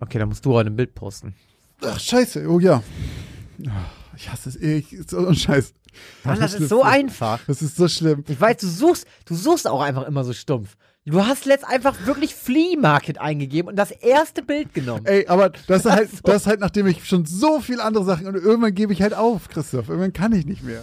Okay, dann musst du heute ein Bild posten. Ach, scheiße. Oh ja. Ich hasse es. Ich, so ein Scheiß. Mann, das ist so einfach. Das ist so schlimm. Ich weiß, du suchst, du suchst auch einfach immer so stumpf. Du hast letzt einfach wirklich Flea Market eingegeben und das erste Bild genommen. Ey, aber das ist halt, so. das ist halt, nachdem ich schon so viele andere Sachen und irgendwann gebe ich halt auf, Christoph. Irgendwann kann ich nicht mehr.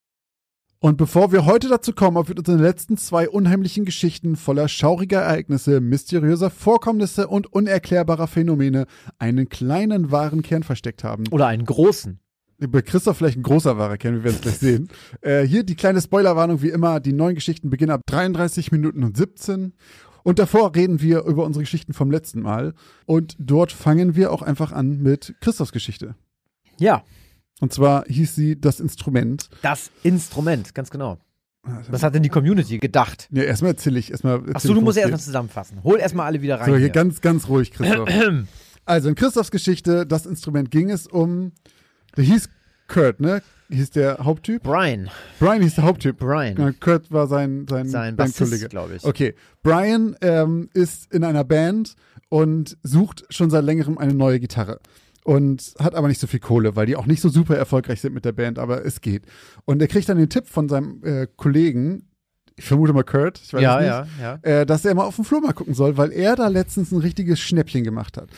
Und bevor wir heute dazu kommen, ob wir unsere letzten zwei unheimlichen Geschichten voller schauriger Ereignisse, mysteriöser Vorkommnisse und unerklärbarer Phänomene einen kleinen wahren Kern versteckt haben. Oder einen großen. Bei Christoph vielleicht ein großer wahrer Kern, wir werden es gleich sehen. Äh, hier die kleine Spoilerwarnung, wie immer, die neuen Geschichten beginnen ab 33 Minuten und 17. Und davor reden wir über unsere Geschichten vom letzten Mal. Und dort fangen wir auch einfach an mit Christophs Geschichte. Ja, Und zwar hieß sie Das Instrument. das Instrument, ganz genau. Was hat denn die Community gedacht? Ja, erstmal erzähle ich. Erstmal erzähl Achso, du musst ja erstmal zusammenfassen. Hol erstmal alle wieder rein. So, hier hier. ganz, ganz ruhig, Christoph. also, in Christophs Geschichte, das Instrument ging es um, der hieß Kurt, ne? Hieß der Haupttyp? Brian. Brian hieß der Haupttyp. Brian. Kurt war sein, sein, Sein Bandkollege. Glaube ich. Okay. Brian ähm, ist in einer Band und sucht schon seit längerem eine neue Gitarre. Und hat aber nicht so viel Kohle, weil die auch nicht so super erfolgreich sind mit der Band, aber es geht. Und er kriegt dann den Tipp von seinem äh, Kollegen, ich vermute mal Kurt, ich weiß Ja, nicht, ja, ja. äh, dass er mal auf den Flohmarkt gucken soll, weil er da letztens ein richtiges Schnäppchen gemacht hat.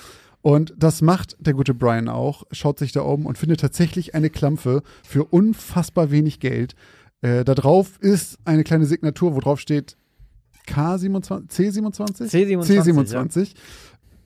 Und das macht der gute Brian auch, schaut sich da um und findet tatsächlich eine Klampfe für unfassbar wenig Geld. Äh, da drauf ist eine kleine Signatur, wo drauf steht K27, C27? C27, C27.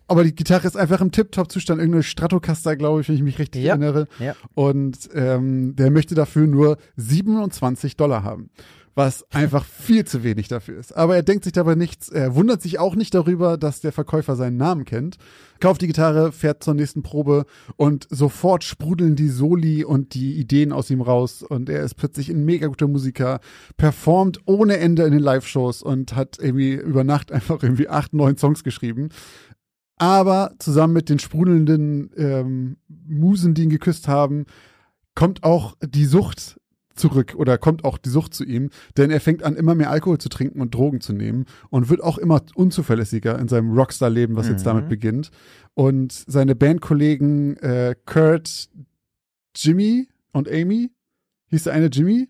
Aber die Gitarre ist einfach im Tip-Top-Zustand, irgendeine Stratocaster, glaube ich, wenn ich mich richtig Ja. erinnere. Ja. Und ähm, der möchte dafür nur 27 Dollar haben. Was einfach viel zu wenig dafür ist. Aber er denkt sich dabei nichts. Er wundert sich auch nicht darüber, dass der Verkäufer seinen Namen kennt. Kauft die Gitarre, fährt zur nächsten Probe und sofort sprudeln die Soli und die Ideen aus ihm raus. Und er ist plötzlich ein mega guter Musiker, performt ohne Ende in den Live-Shows und hat irgendwie über Nacht einfach irgendwie acht, neun Songs geschrieben. Aber zusammen mit den sprudelnden ähm, Musen, die ihn geküsst haben, kommt auch die Sucht zurück oder kommt auch die Sucht zu ihm, denn er fängt an, immer mehr Alkohol zu trinken und Drogen zu nehmen und wird auch immer unzuverlässiger in seinem Rockstar-Leben, was jetzt Mhm. damit beginnt. Und seine Bandkollegen äh, Kurt, Jimmy und Amy, hieß der eine Jimmy?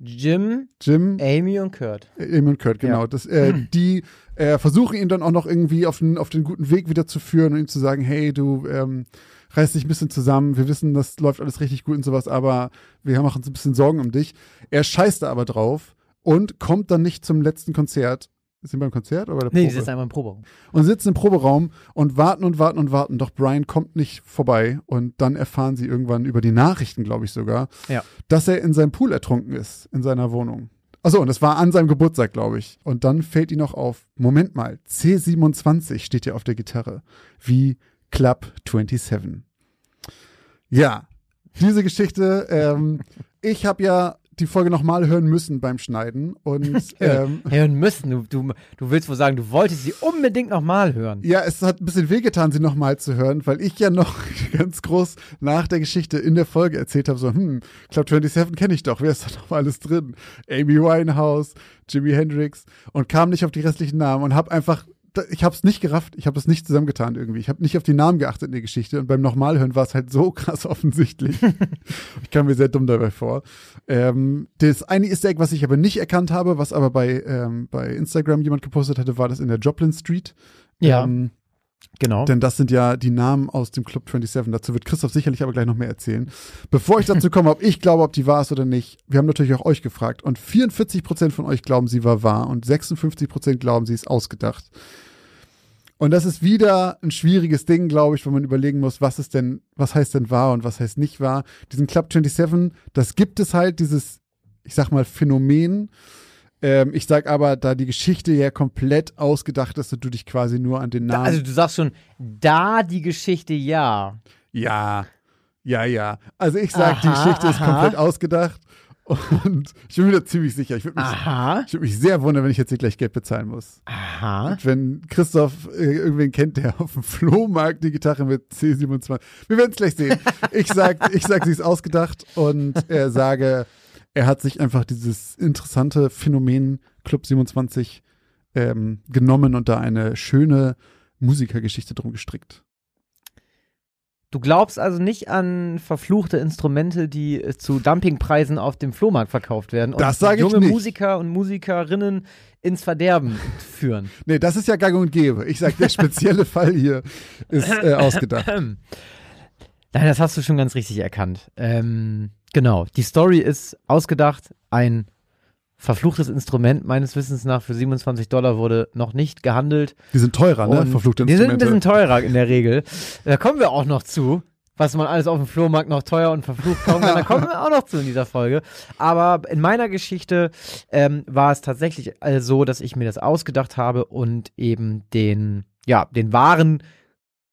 Jim, Jim, Amy und Kurt. Amy und Kurt, genau. Ja. Das, äh, die äh, versuchen ihn dann auch noch irgendwie auf den, auf den guten Weg wieder zu führen und ihm zu sagen, hey, du ähm, reiß dich ein bisschen zusammen, wir wissen, das läuft alles richtig gut und sowas, aber wir machen uns ein bisschen Sorgen um dich. Er scheißt da aber drauf und kommt dann nicht zum letzten Konzert. Sind wir beim Konzert oder bei der Nee, die Probe? sitzen einmal im Proberaum. und sitzen im Proberaum und warten und warten und warten. Doch Brian kommt nicht vorbei. Und dann erfahren sie irgendwann über die Nachrichten, glaube ich sogar, Ja. dass er in seinem Pool ertrunken ist, in seiner Wohnung. Achso, und das war an seinem Geburtstag, glaube ich. Und dann fällt ihm noch auf, Moment mal, C27 steht ja auf der Gitarre. Wie Club 27. Ja, diese Geschichte, ähm, ich habe ja die Folge nochmal hören müssen beim Schneiden. Und ähm, Hören müssen. Du, du, du willst wohl sagen, du wolltest sie unbedingt nochmal hören. Ja, es hat ein bisschen wehgetan, sie nochmal zu hören, weil ich ja noch ganz groß nach der Geschichte in der Folge erzählt habe, so, hm, Club 27 kenne ich doch, wer ist da noch alles drin? Amy Winehouse, Jimi Hendrix und kam nicht auf die restlichen Namen und habe einfach, ich habe es nicht gerafft, ich habe das nicht zusammengetan irgendwie. Ich habe nicht auf die Namen geachtet in der Geschichte und beim Nochmalhören war es halt so krass offensichtlich. ich kam mir sehr dumm dabei vor. Ähm, das eine Easter Egg, was ich aber nicht erkannt habe, was aber bei, ähm, bei Instagram jemand gepostet hatte, war das in der Joplin Street. Ja, Ähm, genau. denn das sind ja die Namen aus dem Club 27. Dazu wird Christoph sicherlich aber gleich noch mehr erzählen. Bevor ich dazu komme, ob ich glaube, ob die wahr ist oder nicht, wir haben natürlich auch euch gefragt. Und 44% von euch glauben, sie war wahr und 56% glauben, sie ist ausgedacht. Und das ist wieder ein schwieriges Ding, glaube ich, wo man überlegen muss, was ist denn, was heißt denn wahr und was heißt nicht wahr. Diesen Club 27, das gibt es halt, dieses, ich sag mal, Phänomen. Ähm, ich sag aber, da die Geschichte ja komplett ausgedacht ist und du dich quasi nur an den Namen. also du sagst schon, da die Geschichte ja. ja, ja, ja. Also ich sag, die Aha, Geschichte ist aha. komplett ausgedacht. Und ich bin mir da ziemlich sicher. Ich würde mich, Aha. ich würd mich sehr wundern, wenn ich jetzt hier gleich Geld bezahlen muss. Aha. Und wenn Christoph äh, irgendwen kennt, der auf dem Flohmarkt die Gitarre mit C27. Wir werden es gleich sehen. Ich sag, ich sag, sie ist ausgedacht und äh, sage, er hat sich einfach dieses interessante Phänomen Club 27 ähm, genommen und da eine schöne Musikergeschichte drum gestrickt. Du glaubst also nicht an verfluchte Instrumente, die äh, zu Dumpingpreisen auf dem Flohmarkt verkauft werden und Das sag ich junge nicht. Musiker und Musikerinnen ins Verderben führen. Nee, das ist ja gang und gäbe. Ich sag, der spezielle Fall hier ist äh, ausgedacht. Nein, das hast du schon ganz richtig erkannt. Ähm, genau, die Story ist ausgedacht. Ein verfluchtes Instrument meines Wissens nach für 27 Dollar wurde noch nicht gehandelt. Die sind teurer, ne? Verfluchte Die sind ein Instrumente. bisschen teurer in der Regel. Da kommen wir auch noch zu. Was man alles auf dem Flohmarkt noch teuer und verflucht kaufen kann, da kommen wir auch noch zu in dieser Folge. Aber in meiner Geschichte ähm, war es tatsächlich äh, so, dass ich mir das ausgedacht habe und eben den, ja, den wahren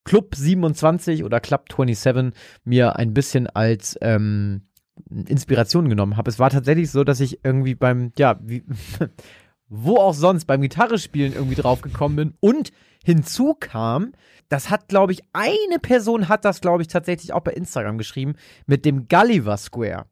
Club 27 oder Club 27 mir ein bisschen als ähm, Inspiration genommen habe. Es war tatsächlich so, dass ich irgendwie beim, ja, wie, wo auch sonst, beim Gitarrespielen irgendwie drauf gekommen bin und hinzu kam, das hat, glaube ich, eine Person hat das, glaube ich, tatsächlich auch bei Instagram geschrieben, mit dem Gulliver Square.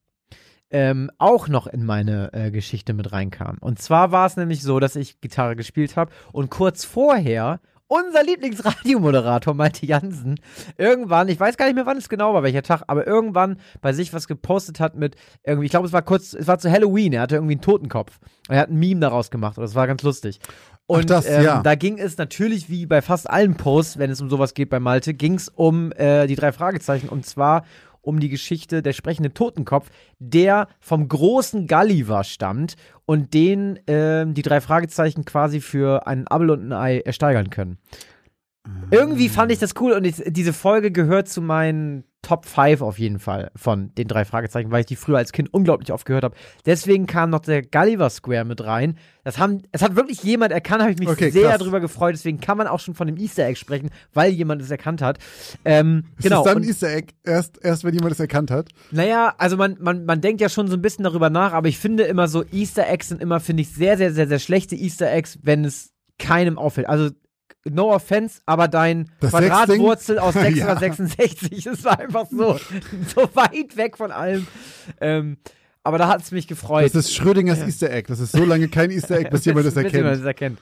Ähm, auch noch in meine äh, Geschichte mit reinkam. Und zwar war es nämlich so, dass ich Gitarre gespielt habe und kurz vorher unser Lieblingsradiomoderator Malte Jansen irgendwann, ich weiß gar nicht mehr, wann es genau war, welcher Tag, aber irgendwann bei sich was gepostet hat mit irgendwie, ich glaube, es war kurz, es war zu Halloween, er hatte irgendwie einen Totenkopf. Er hat ein Meme daraus gemacht und das war ganz lustig. Und das, ähm, ja. da ging es natürlich wie bei fast allen Posts, wenn es um sowas geht bei Malte, ging es um äh, die drei Fragezeichen und zwar um die Geschichte der sprechende Totenkopf, der vom großen Gulliver stammt und den ähm, die drei Fragezeichen quasi für einen Abel und ein Ei ersteigern können. Irgendwie fand ich das cool und ich, diese Folge gehört zu meinen Top 5 auf jeden Fall von den drei Fragezeichen, weil ich die früher als Kind unglaublich oft gehört habe. Deswegen kam noch der Gulliver Square mit rein. Das haben, es hat wirklich jemand erkannt, habe ich mich Okay, sehr krass. drüber gefreut. Deswegen kann man auch schon von dem Easter Egg sprechen, weil jemand es erkannt hat. Ähm, Ist genau. das dann ein Easter Egg? Erst, erst wenn jemand es erkannt hat? naja, also man, man, man denkt ja schon so ein bisschen darüber nach, aber ich finde immer so, Easter Eggs sind immer, finde ich, sehr, sehr, sehr, sehr schlechte Easter Eggs, wenn es keinem auffällt. Also, no offense, aber dein Das Quadratwurzel aus Sechsding? 666, das war einfach so, so weit weg von allem. Ähm, aber da hat es mich gefreut. Das ist Schrödingers Easter Egg. Das ist so lange kein Easter Egg, bis jemand das Bis jemand erkennt. das erkennt.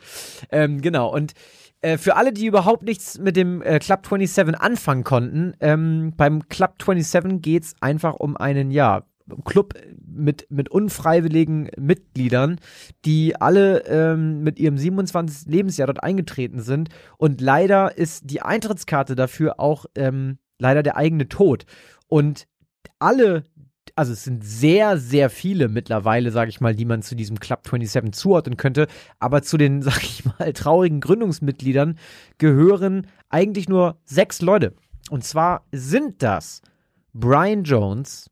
Ähm, genau. Und äh, für alle, die überhaupt nichts mit dem äh, Club 27 anfangen konnten, ähm, beim Club 27 geht es einfach um einen, ja, Club mit, mit unfreiwilligen Mitgliedern, die alle ähm, mit ihrem 27. Lebensjahr dort eingetreten sind. Und leider ist die Eintrittskarte dafür auch ähm, leider der eigene Tod. Und alle also es sind sehr, sehr viele mittlerweile, sage ich mal, die man zu diesem Club 27 zuordnen könnte. Aber zu den, sage ich mal, traurigen Gründungsmitgliedern gehören eigentlich nur sechs Leute. Und zwar sind das Brian Jones,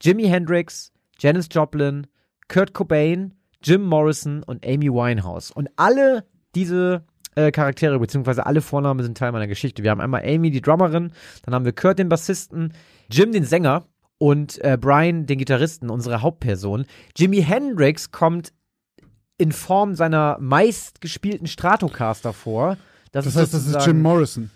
Jimi Hendrix, Janis Joplin, Kurt Cobain, Jim Morrison und Amy Winehouse. Und alle diese äh, Charaktere, beziehungsweise alle Vornamen sind Teil meiner Geschichte. Wir haben einmal Amy, die Drummerin, dann haben wir Kurt, den Bassisten, Jim, den Sänger und äh, Brian, den Gitarristen, unsere Hauptperson. Jimi Hendrix kommt in Form seiner meistgespielten Stratocaster vor. Das, Das ist heißt, das ist Jim Morrison.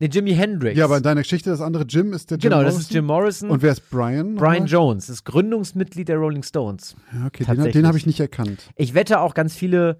Nee, Jimi Hendrix. Ja, aber in deiner Geschichte, das andere Jim ist der Jim genau, Morrison. das ist Jim Morrison. Und wer ist Brian? Brian nochmal? Jones ist Gründungsmitglied der Rolling Stones. Ja, okay, den, den habe ich nicht erkannt. Ich wette auch ganz viele,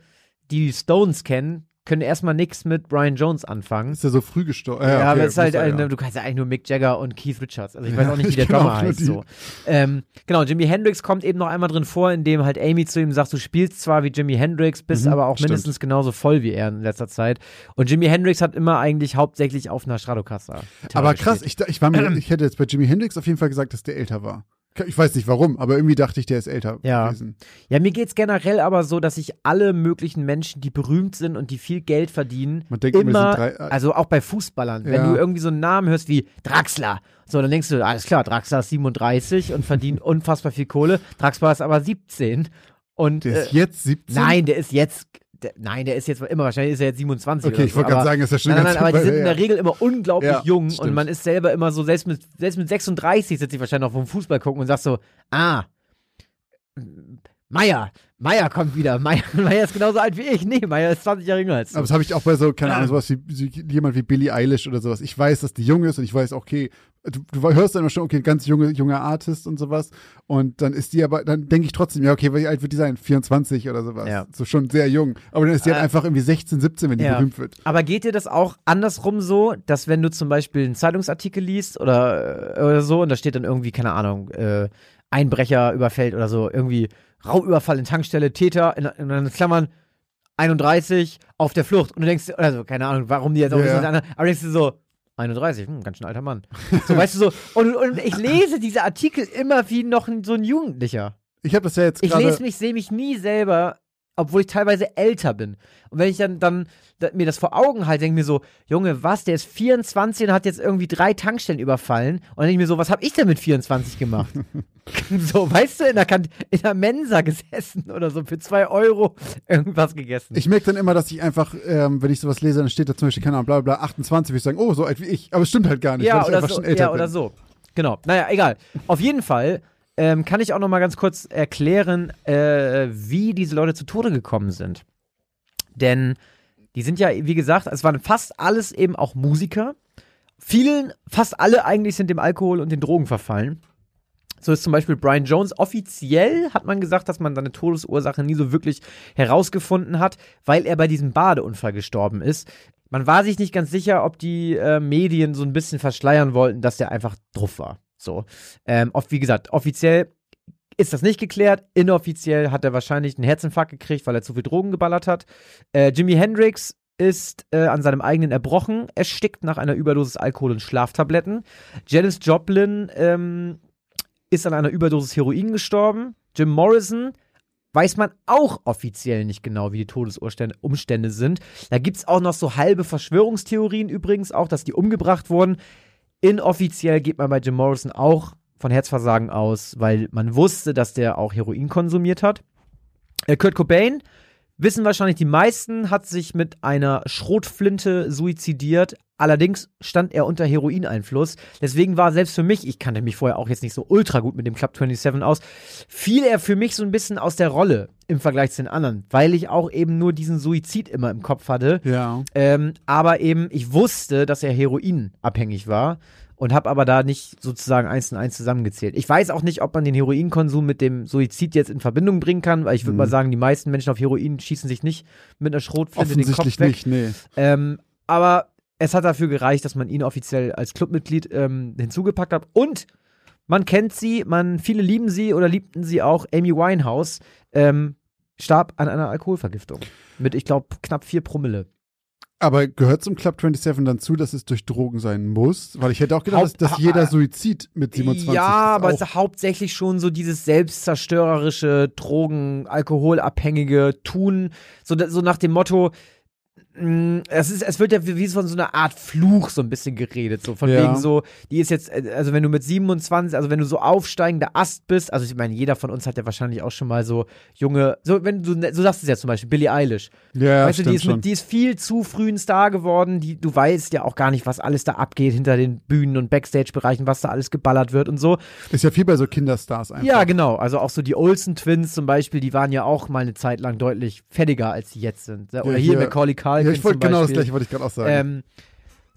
die Stones kennen, können erstmal nichts mit Brian Jones anfangen. Ist ja so früh gestorben. Ja, okay, aber es ist halt, er, äh, ja. du kannst ja eigentlich nur Mick Jagger und Keith Richards. Also ich Ja, weiß auch nicht, wie der Drummer heißt. So. Ähm, genau, Jimi Hendrix kommt eben noch einmal drin vor, indem halt Amy zu ihm sagt, du spielst zwar wie Jimi Hendrix, bist Mhm, aber auch stimmt. mindestens genauso voll wie er in letzter Zeit. Und Jimi Hendrix hat immer eigentlich hauptsächlich auf einer Stratocaster. Aber krass, ich, ich, war mir, ich hätte jetzt bei Jimi Hendrix auf jeden Fall gesagt, dass der älter war. Ich weiß nicht warum, aber irgendwie dachte ich, der ist älter Ja. gewesen. Ja, mir geht's generell aber so, dass ich alle möglichen Menschen, die berühmt sind und die viel Geld verdienen, Man denkt immer, drei- also auch bei Fußballern, wenn Ja. du irgendwie so einen Namen hörst wie Draxler, so, dann denkst du, alles klar, Draxler ist 37 und verdient unfassbar viel Kohle, Draxler ist aber 17 und Der äh, ist jetzt 17. nein, der ist jetzt, der, nein, der ist jetzt immer, wahrscheinlich ist er jetzt 27 Okay, oder ich so, wollte gerade sagen, ist ja schon Nein, nein, nein, aber die sind in der Regel immer unglaublich Ja, jung und stimmt. man ist selber immer so, selbst mit, selbst mit 36 sitzt ich wahrscheinlich noch vom Fußball gucken und sagst so, ah, Meier, Meier kommt wieder. Meier, Meier ist genauso alt wie ich. Nee, Meier ist 20 Jahre jünger als du. Aber das habe ich auch bei so, keine Ahnung, sowas wie, wie jemand wie Billie Eilish oder sowas. Ich weiß, dass die jung ist und ich weiß, okay, du, du hörst dann immer schon, okay, ganz junge, junger Artist und sowas. Und dann ist die aber, dann denke ich trotzdem, ja, okay, wie alt wird die sein? 24 oder sowas. Ja. So schon sehr jung. Aber dann ist die halt Äh, einfach irgendwie 16, 17, wenn die ja. berühmt wird. Aber geht dir das auch andersrum so, dass wenn du zum Beispiel einen Zeitungsartikel liest oder, äh, oder so und da steht dann irgendwie, keine Ahnung, äh, Einbrecher überfällt oder so, irgendwie Raubüberfall in Tankstelle, Täter, in, in, Klammern 31, auf der Flucht. Und du denkst, also keine Ahnung, warum die jetzt auch anderen, aber du denkst dir so, 31, hm, ganz schön alter Mann. So, weißt du so, und, und ich lese diese Artikel immer wie noch ein, so ein Jugendlicher. Ich habe das ja jetzt Ich gerade. lese mich, sehe mich nie selber, obwohl ich teilweise älter bin. Und wenn ich dann, dann da, mir das vor Augen halte, denke ich mir so, Junge, was, der ist 24 und hat jetzt irgendwie drei Tankstellen überfallen. Und dann denke ich mir so, was habe ich denn mit 24 gemacht? so, weißt du, in der, Kant in der Mensa gesessen oder so, für zwei Euro irgendwas gegessen. Ich merke dann immer, dass ich einfach, ähm, wenn ich sowas lese, dann steht da zum Beispiel, keine Ahnung, bla bla, bla 28, würde ich sagen, oh, so alt wie ich. Aber es stimmt halt gar nicht, weil ja, ich oder einfach so, schon älter ja, bin. oder so. Genau. Naja, egal. Auf jeden Fall ähm, kann ich auch noch mal ganz kurz erklären, äh, wie diese Leute zu Tode gekommen sind. Denn die sind ja, wie gesagt, es waren fast alles eben auch Musiker. Vielen, fast alle eigentlich sind dem Alkohol und den Drogen verfallen. So ist zum Beispiel Brian Jones. Offiziell hat man gesagt, dass man seine Todesursache nie so wirklich herausgefunden hat, weil er bei diesem Badeunfall gestorben ist. Man war sich nicht ganz sicher, ob die äh, Medien so ein bisschen verschleiern wollten, dass der einfach drauf war. So. Ähm, wie gesagt, offiziell ist das nicht geklärt. Inoffiziell hat er wahrscheinlich einen Herzinfarkt gekriegt, weil er zu viel Drogen geballert hat. Äh, Jimi Hendrix ist äh, an seinem eigenen Erbrochen erstickt nach einer Überdosis Alkohol und Schlaftabletten. Janis Joplin ähm, ist an einer Überdosis Heroin gestorben. Jim Morrison weiß man auch offiziell nicht genau, wie die Todesumstände Umstände sind. Da gibt es auch noch so halbe Verschwörungstheorien übrigens, auch, dass die umgebracht wurden. Inoffiziell geht man bei Jim Morrison auch von Herzversagen aus, weil man wusste, dass der auch Heroin konsumiert hat. Äh, Kurt Cobain, wissen wahrscheinlich die meisten, hat sich mit einer Schrotflinte suizidiert. Allerdings stand er unter Heroineinfluss. Deswegen war selbst für mich, ich kannte mich vorher auch jetzt nicht so ultra gut mit dem Club 27 aus, fiel er für mich so ein bisschen aus der Rolle im Vergleich zu den anderen, weil ich auch eben nur diesen Suizid immer im Kopf hatte. Ja. Ähm, aber eben, ich wusste, dass er heroinabhängig war und habe aber da nicht sozusagen eins und eins zusammengezählt. Ich weiß auch nicht, ob man den Heroinkonsum mit dem Suizid jetzt in Verbindung bringen kann, weil ich würde Mhm. mal sagen, die meisten Menschen auf Heroin schießen sich nicht mit einer Schrotflinte den Kopf weg. nicht, nee. Ähm, aber es hat dafür gereicht, dass man ihn offiziell als Clubmitglied ähm, hinzugepackt hat. Und man kennt sie, man, viele lieben sie oder liebten sie auch. Amy Winehouse ähm, starb an einer Alkoholvergiftung. Mit, ich glaube, knapp vier Promille. Aber gehört zum Club 27 dann zu, dass es durch Drogen sein muss? Weil ich hätte auch gedacht, dass, Haupt- dass jeder Suizid mit 27 Ja, aber es ist hauptsächlich schon so dieses selbstzerstörerische, Drogen, Alkoholabhängige Tun, so, so nach dem Motto, es, ist, es wird ja wie von so einer Art Fluch so ein bisschen geredet, so von Ja. wegen so, die ist jetzt, äh, also wenn du mit 27, also wenn du so aufsteigender Ast bist, also ich meine, jeder von uns hat ja wahrscheinlich auch schon mal so junge, so wenn du, so sagst du es ja zum Beispiel, Billie Eilish, ja, weißt du, die ist, mit, die ist viel zu früh ein Star geworden. Die, du weißt ja auch gar nicht, was alles da abgeht hinter den Bühnen und Backstage-Bereichen, was da alles geballert wird und so. ist ja viel bei so Kinderstars einfach. Ja, genau. Also auch so die Olsen Twins zum Beispiel, die waren ja auch mal eine Zeit lang deutlich fertiger, als sie jetzt sind. Oder Ja, hier, hier- Macaulay Culkin Ja, ich wollte genau das gleiche, wollte ich gerade auch sagen. Ähm,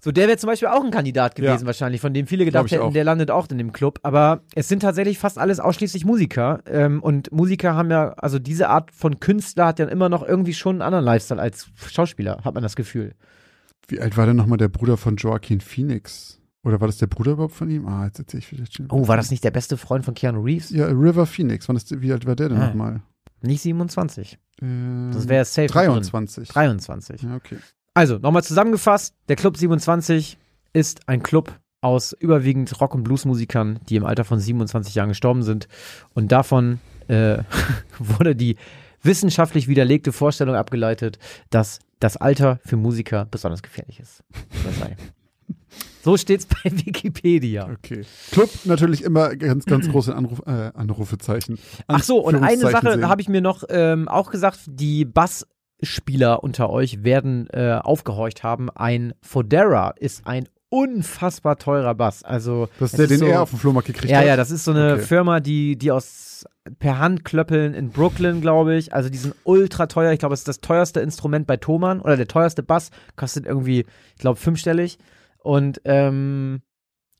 so, der wäre zum Beispiel auch ein Kandidat gewesen, Ja. wahrscheinlich, von dem viele gedacht hätten, auch. der landet auch in dem Club. Aber es sind tatsächlich fast alles ausschließlich Musiker. Ähm, und Musiker haben ja, also diese Art von Künstler hat ja immer noch irgendwie schon einen anderen Lifestyle als Schauspieler, hat man das Gefühl. Wie alt war denn nochmal der Bruder von Joaquin Phoenix? Oder war das der Bruder überhaupt von ihm? Ah, jetzt erzähl ich vielleicht schon. Oh, war das nicht der beste Freund von Keanu Reeves? Ja, River Phoenix. Wann ist, wie alt war der denn Ah. nochmal? Nicht 27. Äh, Das wäre safe. mit drin. 23. 23. Ja, okay. Also, nochmal zusammengefasst, der Club 27 ist ein Club aus überwiegend Rock- und Bluesmusikern, die im Alter von 27 Jahren gestorben sind. Und davon äh, wurde die wissenschaftlich widerlegte Vorstellung abgeleitet, dass das Alter für Musiker besonders gefährlich ist. Das sei. So steht's bei Wikipedia. Okay. Club natürlich immer ganz, ganz große Anruf, äh, Anrufezeichen. Ach so, und eine Sache habe ich mir noch ähm, auch gesagt, die Bassspieler unter euch werden äh, aufgehorcht haben. Ein Fodera ist ein unfassbar teurer Bass. Also Das ist es der, den so, er auf dem Flohmarkt gekriegt Ja, hat. ja, das ist so eine Okay. Firma, die, die aus per Hand klöppeln in Brooklyn, glaube ich. Also die sind ultra teuer. Ich glaube, es ist das teuerste Instrument bei Thomann oder der teuerste Bass. Kostet irgendwie, ich glaube, fünfstellig. Und ähm,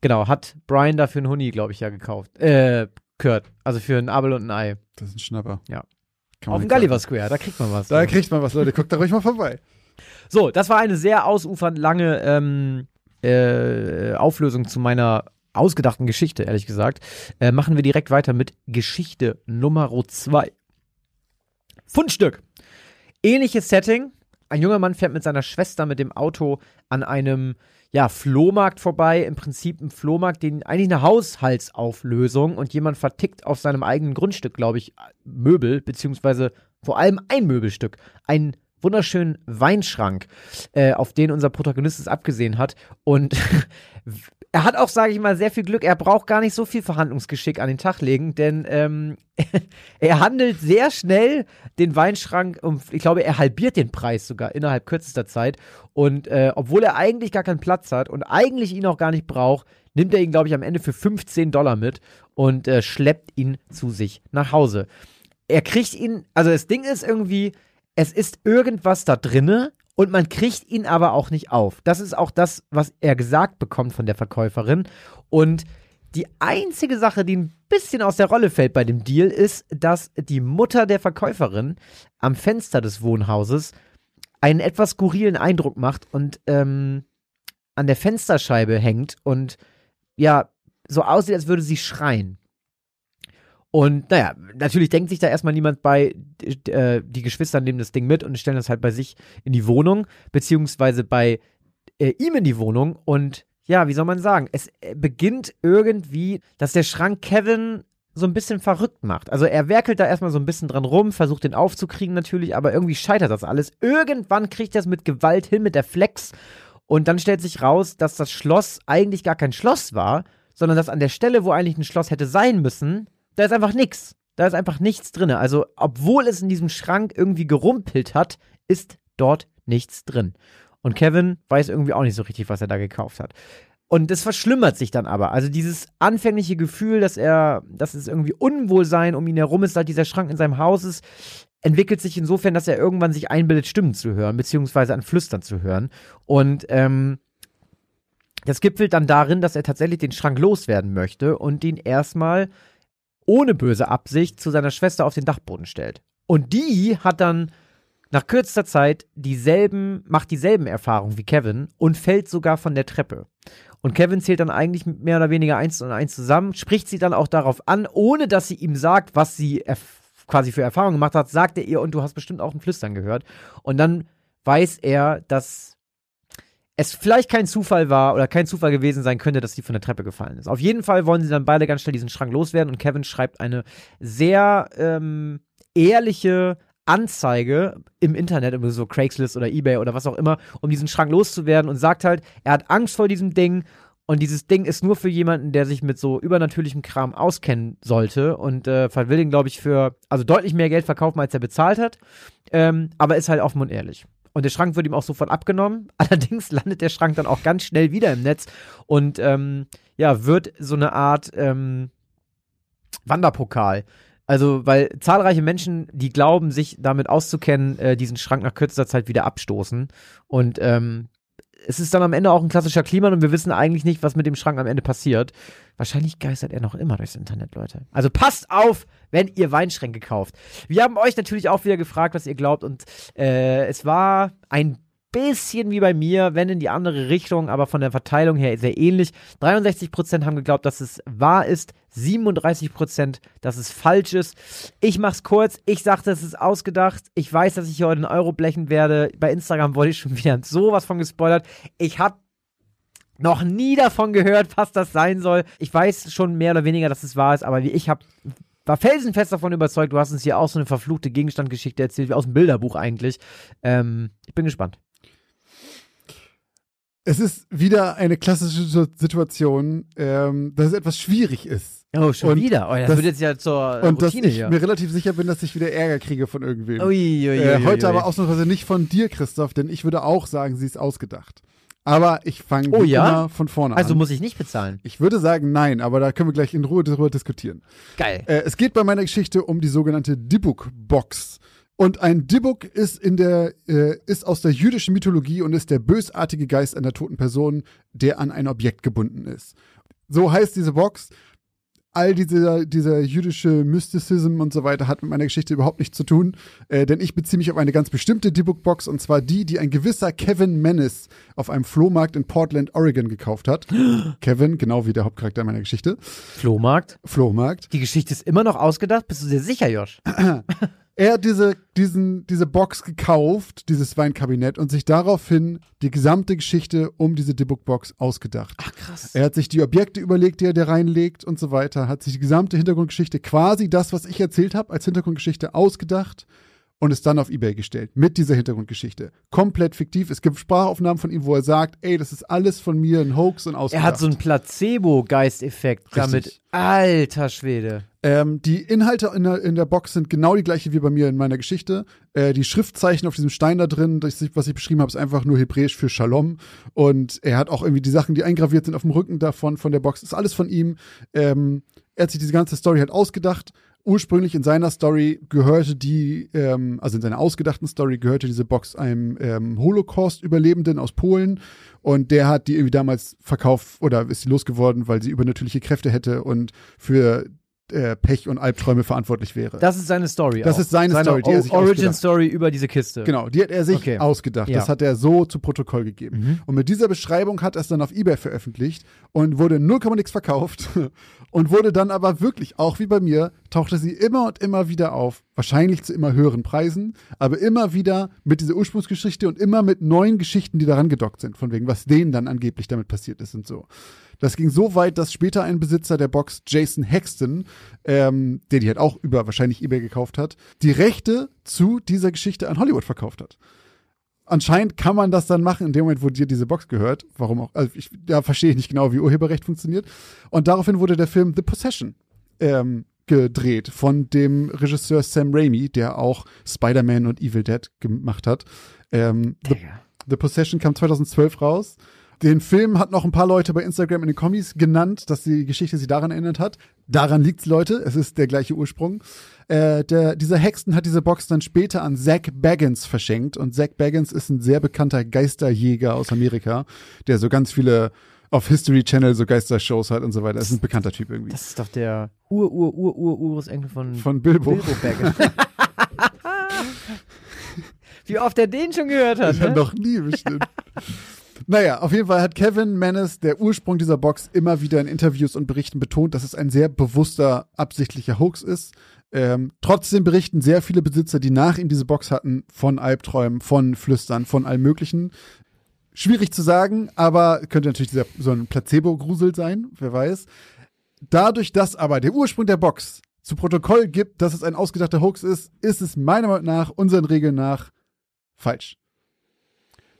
genau, hat Brian dafür einen Huni, glaube ich, ja gekauft. Äh, Kurt. Also für ein Abel und ein Ei. Das ist ein Schnapper. Ja. Auf dem Gulliver. Square, da kriegt man was. Da kriegt man was, Leute. Guckt da ruhig mal vorbei. So, das war eine sehr ausufernd lange ähm, äh, Auflösung zu meiner ausgedachten Geschichte, ehrlich gesagt. Äh, machen wir direkt weiter mit Geschichte Nummer 2. Fundstück. Ähnliches Setting. Ein junger Mann fährt mit seiner Schwester mit dem Auto an einem ja, Flohmarkt vorbei. Im Prinzip ein Flohmarkt, den eigentlich eine Haushaltsauflösung und jemand vertickt auf seinem eigenen Grundstück, glaube ich, Möbel, beziehungsweise vor allem ein Möbelstück. Ein wunderschönen Weinschrank, äh, auf den unser Protagonist es abgesehen hat. Und er hat auch, sage ich mal, sehr viel Glück. Er braucht gar nicht so viel Verhandlungsgeschick an den Tag legen, denn ähm, er handelt sehr schnell den Weinschrank um, ich glaube, er halbiert den Preis sogar innerhalb kürzester Zeit. Und äh, obwohl er eigentlich gar keinen Platz hat und eigentlich ihn auch gar nicht braucht, nimmt er ihn, glaube ich, am Ende für 15 Dollar mit und äh, schleppt ihn zu sich nach Hause. Er kriegt ihn, also das Ding ist irgendwie, es ist irgendwas da drinne und man kriegt ihn aber auch nicht auf. Das ist auch das, was er gesagt bekommt von der Verkäuferin. Und die einzige Sache, die ein bisschen aus der Rolle fällt bei dem Deal, ist, dass die Mutter der Verkäuferin am Fenster des Wohnhauses einen etwas skurrilen Eindruck macht und ähm, an der Fensterscheibe hängt und ja, so aussieht, als würde sie schreien. Und naja, natürlich denkt sich da erstmal niemand bei, äh, die Geschwister nehmen das Ding mit und stellen das halt bei sich in die Wohnung, beziehungsweise bei äh, ihm in die Wohnung. Und ja, wie soll man sagen, es äh, beginnt irgendwie, dass der Schrank Kevin so ein bisschen verrückt macht. Also er werkelt da erstmal so ein bisschen dran rum, versucht den aufzukriegen natürlich, aber irgendwie scheitert das alles. Irgendwann kriegt er es mit Gewalt hin, mit der Flex. Und dann stellt sich raus, dass das Schloss eigentlich gar kein Schloss war, sondern dass an der Stelle, wo eigentlich ein Schloss hätte sein müssen, da ist einfach nichts. Da ist einfach nichts drin. Also, obwohl es in diesem Schrank irgendwie gerumpelt hat, ist dort nichts drin. Und Kevin weiß irgendwie auch nicht so richtig, was er da gekauft hat. Und es verschlimmert sich dann aber. Also dieses anfängliche Gefühl, dass er, dass es irgendwie Unwohlsein um ihn herum ist, dass dieser Schrank in seinem Haus ist, entwickelt sich insofern, dass er irgendwann sich einbildet, Stimmen zu hören, beziehungsweise an Flüstern zu hören. Und ähm, das gipfelt dann darin, dass er tatsächlich den Schrank loswerden möchte und ihn erstmal ohne böse Absicht zu seiner Schwester auf den Dachboden stellt. Und die hat dann nach kürzester Zeit dieselben, macht dieselben Erfahrungen wie Kevin und fällt sogar von der Treppe. Und Kevin zählt dann eigentlich mehr oder weniger eins und eins zusammen, spricht sie dann auch darauf an, ohne dass sie ihm sagt, was sie quasi für Erfahrungen gemacht hat, sagt er ihr, und du hast bestimmt auch ein Flüstern gehört. Und dann weiß er, dass es vielleicht kein Zufall war oder kein Zufall gewesen sein könnte, dass sie von der Treppe gefallen ist. Auf jeden Fall wollen sie dann beide ganz schnell diesen Schrank loswerden und Kevin schreibt eine sehr ähm, ehrliche Anzeige im Internet, so Craigslist oder Ebay oder was auch immer, um diesen Schrank loszuwerden und sagt halt, er hat Angst vor diesem Ding und dieses Ding ist nur für jemanden, der sich mit so übernatürlichem Kram auskennen sollte und äh, will den, glaube ich, für also deutlich mehr Geld verkaufen, als er bezahlt hat, ähm, aber ist halt offen und ehrlich. Und der Schrank wird ihm auch sofort abgenommen. Allerdings landet der Schrank dann auch ganz schnell wieder im Netz und ähm, ja, wird so eine Art ähm, Wanderpokal. Also, weil zahlreiche Menschen, die glauben, sich damit auszukennen, äh, diesen Schrank nach kürzester Zeit wieder abstoßen. Und ähm, es ist dann am Ende auch ein klassischer Kliman und wir wissen eigentlich nicht, was mit dem Schrank am Ende passiert. Wahrscheinlich geistert er noch immer durchs Internet, Leute. Also passt auf, wenn ihr Weinschränke kauft. Wir haben euch natürlich auch wieder gefragt, was ihr glaubt und äh, es war ein bisschen wie bei mir, wenn in die andere Richtung, aber von der Verteilung her sehr ähnlich. 63% haben geglaubt, dass es wahr ist, 37%, dass es falsch ist. Ich mach's kurz, ich sagte, es ist ausgedacht. Ich weiß, dass ich hier heute einen Euro blechen werde. Bei Instagram wurde ich schon wieder sowas von gespoilert. Ich hab Noch nie davon gehört, was das sein soll. Ich weiß schon mehr oder weniger, dass es wahr ist, aber ich hab, war felsenfest davon überzeugt, du hast uns hier auch so eine verfluchte Gegenstandgeschichte erzählt, wie aus dem Bilderbuch eigentlich. Ähm, ich bin gespannt. Es ist wieder eine klassische Situation, ähm, dass es etwas schwierig ist. Oh, schon Und wieder. Oh, das, das- wird jetzt ja zur Und dass Routine ich hier. mir relativ sicher bin, dass ich wieder Ärger kriege von irgendwem. Ui, ui, ui, äh, heute aber ausnahmsweise nicht von dir, Christoph, denn ich würde auch sagen, sie ist ausgedacht. Aber ich fange Oh ja? immer von vorne Also an. muss ich nicht bezahlen. Ich würde sagen, nein, aber da können wir gleich in Ruhe darüber diskutieren. Geil. Äh, es geht bei meiner Geschichte um die sogenannte Dibbuk-Box. Und ein Dibbuk ist in der äh, ist aus der jüdischen Mythologie und ist der bösartige Geist einer toten Person, der an ein Objekt gebunden ist. So heißt diese Box. All dieser, dieser jüdische Mysticism und so weiter hat mit meiner Geschichte überhaupt nichts zu tun, äh, denn ich beziehe mich auf eine ganz bestimmte Dibbuk-Box und zwar die, die ein gewisser Kevin Menace auf einem Flohmarkt in Portland, Oregon gekauft hat. Kevin, genau wie der Hauptcharakter meiner Geschichte. Flohmarkt. Flohmarkt. Die Geschichte ist immer noch ausgedacht. Bist du dir sicher, Josh? Er hat diese, diesen, diese Box gekauft, dieses Weinkabinett, und sich daraufhin die gesamte Geschichte um diese Dibbuk-Box ausgedacht. Ach, krass. Er hat sich die Objekte überlegt, die er da reinlegt und so weiter, hat sich die gesamte Hintergrundgeschichte, quasi das, was ich erzählt habe, als Hintergrundgeschichte ausgedacht und es dann auf Ebay gestellt. Mit dieser Hintergrundgeschichte. Komplett fiktiv. Es gibt Sprachaufnahmen von ihm, wo er sagt, ey, das ist alles von mir ein Hoax und Er ausgedacht. hat so einen Placebo-Geisteffekt damit. Alter Schwede. Ähm, die Inhalte in der, in der Box sind genau die gleiche wie bei mir in meiner Geschichte. Äh, die Schriftzeichen auf diesem Stein da drin, das, was ich beschrieben habe, ist einfach nur hebräisch für Shalom. Und er hat auch irgendwie die Sachen, die eingraviert sind auf dem Rücken davon, von der Box, ist alles von ihm. Ähm, er hat sich diese ganze Story halt ausgedacht. Ursprünglich in seiner Story gehörte die, ähm, also in seiner ausgedachten Story gehörte diese Box einem ähm, Holocaust-Überlebenden aus Polen und der hat die irgendwie damals verkauft oder ist sie losgeworden, weil sie übernatürliche Kräfte hätte und für äh, Pech und Albträume verantwortlich wäre. Das ist seine Story. Das auch. ist seine Story, die er sich Origin ausgedacht. Story über diese Kiste. Genau, die hat er sich Okay. ausgedacht. Ja. Das hat er so zu Protokoll gegeben. Mhm. Und mit dieser Beschreibung hat er es dann auf Ebay veröffentlicht und wurde 0, nix verkauft und wurde dann aber wirklich, auch wie bei mir, tauchte sie immer und immer wieder auf. Wahrscheinlich zu immer höheren Preisen, aber immer wieder mit dieser Ursprungsgeschichte und immer mit neuen Geschichten, die daran gedockt sind, von wegen, was denen dann angeblich damit passiert ist und so. Das ging so weit, dass später ein Besitzer der Box, Jason Hexton, ähm, der die halt auch über wahrscheinlich eBay gekauft hat, die Rechte zu dieser Geschichte an Hollywood verkauft hat. Anscheinend kann man das dann machen in dem Moment, wo dir diese Box gehört. Warum auch? Also ich, da verstehe ich nicht genau, wie Urheberrecht funktioniert. Und daraufhin wurde der Film The Possession ähm, gedreht von dem Regisseur Sam Raimi, der auch Spider-Man und Evil Dead gemacht hat. Ähm, The. The Possession kam 2012 raus. Den Film hat noch ein paar Leute bei Instagram in den Kommis genannt, dass die Geschichte sie daran erinnert hat. Daran liegt's, Leute. Es ist der gleiche Ursprung. Äh, der, dieser Hexton hat diese Box dann später an Zach Baggins verschenkt. Und Zach Baggins ist ein sehr bekannter Geisterjäger aus Amerika, der so ganz viele auf History Channel so Geistershows hat und so weiter. Das ist ein bekannter Typ irgendwie. Das ist doch der Ur, Ur, Ur, Ur, Urenkel von, Von Bilbo. Bilbo Baggins. Wie oft er den schon gehört hat. Ich Ne? noch nie bestimmt. Naja, auf jeden Fall hat Kevin Menace, der Ursprung dieser Box, immer wieder in Interviews und Berichten betont, dass es ein sehr bewusster, absichtlicher Hoax ist. Ähm, trotzdem berichten sehr viele Besitzer, die nach ihm diese Box hatten, von Albträumen, von Flüstern, von allem Möglichen. Schwierig zu sagen, aber könnte natürlich dieser, so ein Placebo-Grusel sein, wer weiß. Dadurch, dass aber der Ursprung der Box zu Protokoll gibt, dass es ein ausgedachter Hoax ist, ist es meiner Meinung nach, unseren Regeln nach, falsch.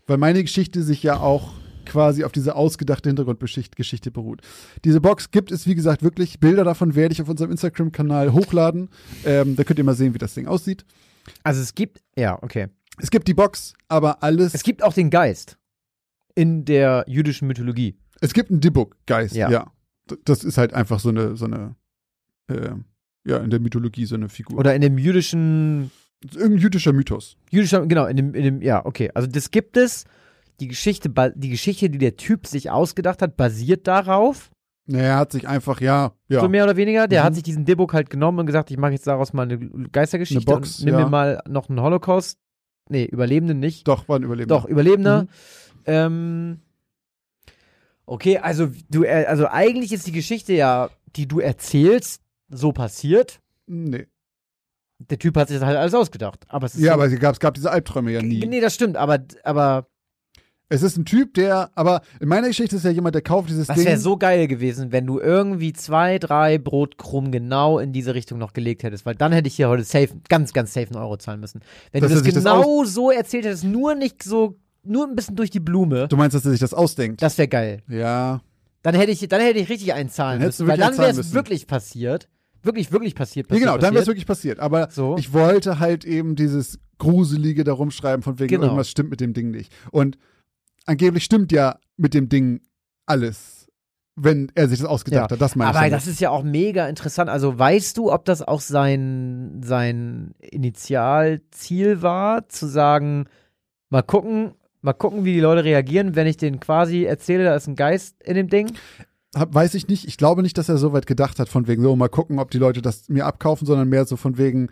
Weil meine Geschichte sich ja auch quasi auf diese ausgedachte Hintergrundgeschichte beruht. Diese Box gibt es, wie gesagt, wirklich. Bilder davon werde ich auf unserem Instagram-Kanal hochladen. Ähm, da könnt ihr mal sehen, wie das Ding aussieht. Also es gibt, ja, okay. Es gibt die Box, aber alles. Es gibt auch den Geist in der jüdischen Mythologie. Es gibt einen Dibbuk-Geist, Ja. ja. Das ist halt einfach so eine, so eine, äh, ja, in der Mythologie so eine Figur. Oder in dem jüdischen, Irgendein jüdischer Mythos. jüdischer, genau, in dem, in dem, ja, okay. Also das gibt es. Die Geschichte, die Geschichte, die der Typ sich ausgedacht hat, basiert darauf. Naja, er hat sich einfach, ja, ja. So mehr oder weniger. Der Mhm. hat sich diesen Debug halt genommen und gesagt, ich mache jetzt daraus mal eine Geistergeschichte Eine Box, und nimm ja. mir mal noch einen Holocaust. Nee, Überlebenden nicht. Doch, war ein Überlebender. Doch, Überlebender. Mhm. Ähm, okay, also du, äh, also eigentlich ist die Geschichte ja, die du erzählst, so passiert. Nee. Der Typ hat sich das halt alles ausgedacht. Aber es ist Ja, so, aber es gab, es gab diese Albträume ja nie. Nee, das stimmt, aber, aber Es ist ein Typ, der, aber in meiner Geschichte ist ja jemand, der kauft dieses Das Ding. wäre so geil gewesen, wenn du irgendwie zwei, drei Brotkrumm genau in diese Richtung noch gelegt hättest, weil dann hätte ich hier heute safe, ganz, ganz safe einen Euro zahlen müssen. Wenn Dass du das sich das genau so erzählt hättest, nur nicht so, nur ein bisschen durch die Blume, du meinst, dass er sich das ausdenkt? das wäre geil. ja. Dann hätte ich, dann hätte ich richtig einzahlen müssen, weil dann wäre es wirklich passiert. Wirklich, wirklich passiert. Ja, passiert genau, dann wäre es wirklich passiert. Aber So. ich wollte halt eben dieses Gruselige darum schreiben, von wegen Genau. irgendwas stimmt mit dem Ding nicht. Und angeblich stimmt ja mit dem Ding alles, wenn er sich das ausgedacht Ja. hat. Das meine ich. Aber damit. das ist ja auch mega interessant. Also weißt du, ob das auch sein, sein Initialziel war, zu sagen, mal gucken, mal gucken, wie die Leute reagieren, wenn ich denen quasi erzähle, da ist ein Geist in dem Ding? Hab, weiß ich nicht. Ich glaube nicht, dass er so weit gedacht hat, von wegen, so mal gucken, ob die Leute das mir abkaufen, sondern mehr so von wegen,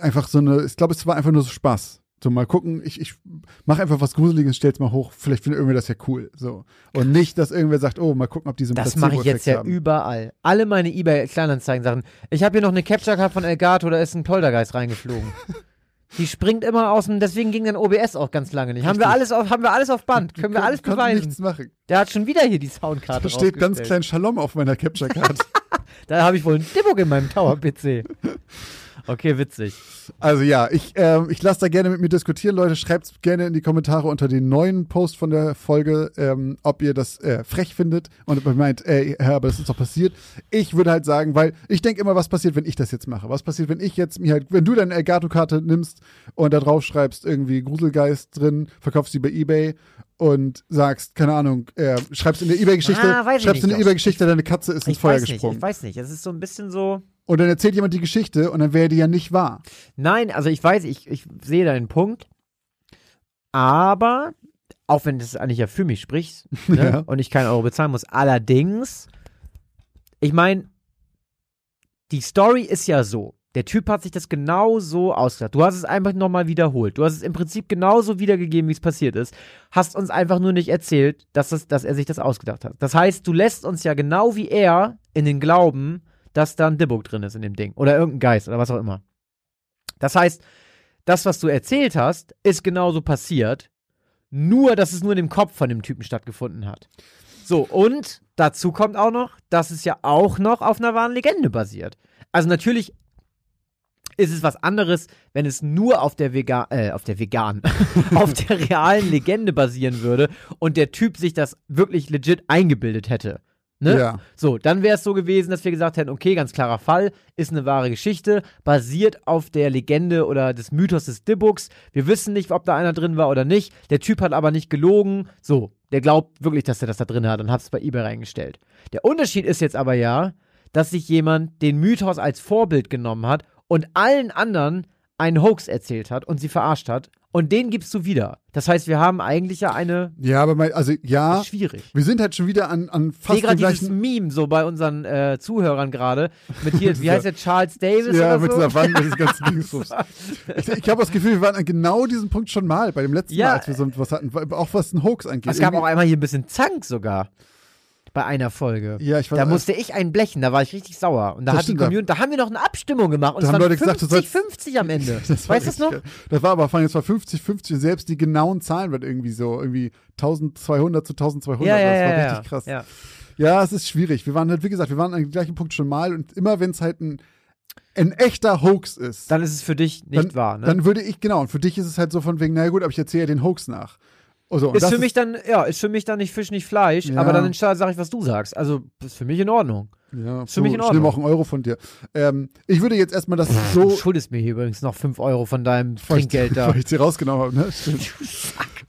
einfach so eine, ich glaube, es war einfach nur so Spaß. So mal gucken, ich, ich mach einfach was Gruseliges, stell's mal hoch, vielleicht findet irgendwer das ja cool. So. Und nicht, dass irgendwer sagt, oh, mal gucken, ob die so Das mache ich jetzt ja haben. überall. Alle meine eBay-Kleinanzeigen-Sachen. Ich habe hier noch eine Capture gehabt von Elgato, da ist ein Poltergeist reingeflogen. Die springt immer aus dem, deswegen ging dann OBS auch ganz lange nicht. Haben wir Richtig. alles auf, haben wir alles auf Band, können wir Kon- alles beweisen. nichts machen. Der hat schon wieder hier die Soundkarte Da steht ganz klein Shalom auf meiner Capture Card. Da habe ich wohl einen Dibbock in meinem Tower-PC. Okay, witzig. also ja, ich, ähm, ich lasse da gerne mit mir diskutieren, Leute. Schreibt gerne in die Kommentare unter den neuen Post von der Folge, ähm, ob ihr das äh, frech findet und ob ihr meint, ey, ja, aber das ist doch passiert. Ich würde halt sagen, weil ich denke immer, was passiert, wenn ich das jetzt mache? Was passiert, wenn ich jetzt mir halt, wenn du deine Elgato-Karte nimmst und da drauf schreibst, irgendwie Gruselgeist drin, verkaufst die bei Ebay und sagst, keine Ahnung, äh, schreibst in der Ebay-Geschichte, Ah, schreibst in der Ebay-Geschichte, deine Katze ist ins Ich Feuer weiß nicht, gesprungen. ich weiß nicht. Es ist so ein bisschen so. Und dann erzählt jemand die Geschichte und dann wäre die ja nicht wahr. Nein, also ich weiß, ich, ich sehe deinen Punkt. Aber, auch wenn das eigentlich ja für mich spricht ne, Ja. und ich keinen Euro bezahlen muss, allerdings, ich meine, die Story ist ja so. Der Typ hat sich das genau so ausgedacht. Du hast es einfach nochmal wiederholt. Du hast es im Prinzip genauso wiedergegeben, wie es passiert ist. Hast uns einfach nur nicht erzählt, dass, das, dass er sich das ausgedacht hat. Das heißt, du lässt uns ja genau wie er in den Glauben, dass da ein Dibbock drin ist in dem Ding. Oder irgendein Geist oder was auch immer. Das heißt, das, was du erzählt hast, ist genauso passiert. Nur, dass es nur in dem Kopf von dem Typen stattgefunden hat. So, und dazu kommt auch noch, dass es ja auch noch auf einer wahren Legende basiert. Also natürlich ist es was anderes, wenn es nur auf der Vegan, äh, auf der Vegan, auf der realen Legende basieren würde und der Typ sich das wirklich legit eingebildet hätte. Ne? Ja. So, dann wäre es so gewesen, dass wir gesagt hätten, okay, ganz klarer Fall, ist eine wahre Geschichte, basiert auf der Legende oder des Mythos des Dibbooks. Wir wissen nicht, ob da einer drin war oder nicht. Der Typ hat aber nicht gelogen. So, der glaubt wirklich, dass er das da drin hat und hat es bei eBay reingestellt. Der Unterschied ist jetzt aber ja, dass sich jemand den Mythos als Vorbild genommen hat und allen anderen einen Hoax erzählt hat und sie verarscht hat. Und den gibst du wieder. Das heißt, wir haben eigentlich ja eine. Ja, aber mein, also ja, schwierig. wir sind halt schon wieder an, an Ich sehe fast gerade dieses. Meme so bei unseren äh, Zuhörern gerade. Mit hier, wie heißt der Charles Davis Ja, oder mit so? dieser Wand, diesen ganzen Dingsbums. Ich, ich habe das Gefühl, wir waren an genau diesem Punkt schon mal, bei dem letzten Ja. Mal, als wir so was hatten, auch was ein Hoax angeht. Es gab auch Irgendwie- einmal hier ein bisschen Zank sogar. Bei einer Folge. Ja, ich weiß Da musste ich einen blechen, da war ich richtig sauer. Und da hat die Community, da haben wir noch eine Abstimmung gemacht. Und Da es haben waren Leute gesagt, du 50, sollst- 50 am Ende. Das war weißt du das noch? Das war aber vor allem, es war 50, 50, selbst die genauen Zahlen waren irgendwie so, irgendwie 1200 zu 1200, Ja, ja, das war ja, richtig krass. ja. Ja, es ist schwierig. Wir waren halt, wie gesagt, wir waren an dem gleichen Punkt schon mal und immer wenn es halt ein, ein echter Hoax ist, Dann ist es für dich nicht dann, wahr, ne? dann würde ich, genau, und für dich ist es halt so von wegen, naja gut, aber ich erzähle ja den Hoax nach. Also, ist für mich dann, ja, ist für mich dann nicht Fisch, nicht Fleisch, Ja. aber dann sage ich, was du sagst. Also, ist für mich in Ordnung. ja, ist für mich in Ich nehme Ordnung. auch einen Euro von dir. Ähm, ich würde jetzt erstmal das Du so schuldest mir hier übrigens noch 5 Euro von deinem Weil ich- Trinkgeld da. Weil ich sie rausgenommen habe, ne?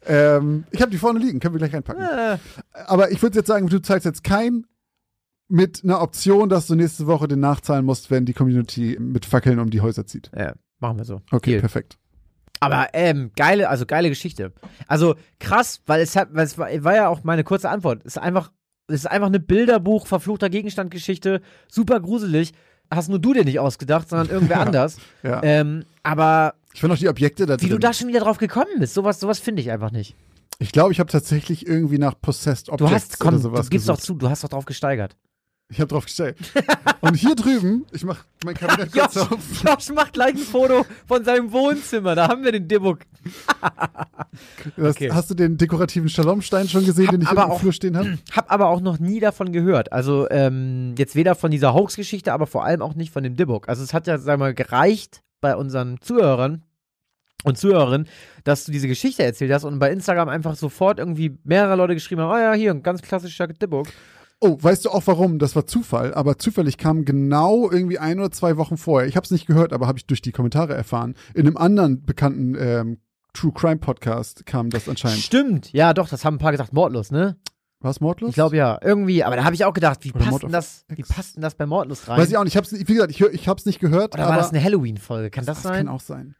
Ähm, ich habe die vorne liegen, können wir gleich einpacken. Äh, Aber ich würde jetzt sagen, du zeigst jetzt kein mit einer Option, dass du nächste Woche den nachzahlen musst, wenn die Community mit Fackeln um die Häuser zieht. ja, machen wir so. Okay, Deal. perfekt. Aber ähm, geile, also geile Geschichte. Also krass, weil es hat, weil es war, war ja auch meine kurze Antwort. Es ist einfach, es ist einfach eine Bilderbuch, verfluchter Gegenstandgeschichte, super gruselig. Hast nur du dir nicht ausgedacht, sondern irgendwer anders. Ja. Ähm, aber ich finde auch die Objekte da wie du da schon wieder drauf gekommen bist, sowas, sowas finde ich einfach nicht. ich glaube, ich habe tatsächlich irgendwie nach Possessed Du Objects hast, komm, oder du sowas gibst doch gesucht. zu, du hast doch drauf gesteigert. Ich habe drauf gestellt. Und hier drüben, ich mach mein Kabinett kurz Josh, auf. Josh macht gleich ein Foto von seinem Wohnzimmer. Da haben wir den Dibbuk. Das, okay. Hast du den dekorativen Shalomstein schon gesehen, Hab den ich aber im Flur stehen habe? Hab aber auch noch nie davon gehört. Also ähm, jetzt weder von dieser Hoax-Geschichte, aber vor allem auch nicht von dem Dibbuk. Also es hat ja, sag mal, gereicht bei unseren Zuhörern und Zuhörerinnen, dass du diese Geschichte erzählt hast und bei Instagram einfach sofort irgendwie mehrere Leute geschrieben haben, oh ja, hier, ein ganz klassischer Dibbuk. Oh, weißt du auch warum? Das war Zufall, aber zufällig kam genau irgendwie ein oder zwei Wochen vorher. Ich habe es nicht gehört, aber habe ich durch die Kommentare erfahren. In einem anderen bekannten ähm, True Crime Podcast kam das anscheinend. Stimmt, ja doch, das haben ein paar gesagt, mordlos, ne? War es Mordlos? Ich glaube ja, irgendwie, aber da habe ich auch gedacht, wie Oder passt denn das, wie passt denn das bei Mordlos rein? Weiß ich auch nicht. Ich hab's, wie gesagt, ich, ich habe es nicht gehört. Oder aber war das eine Halloween-Folge? Kann das, sein? kann auch sein.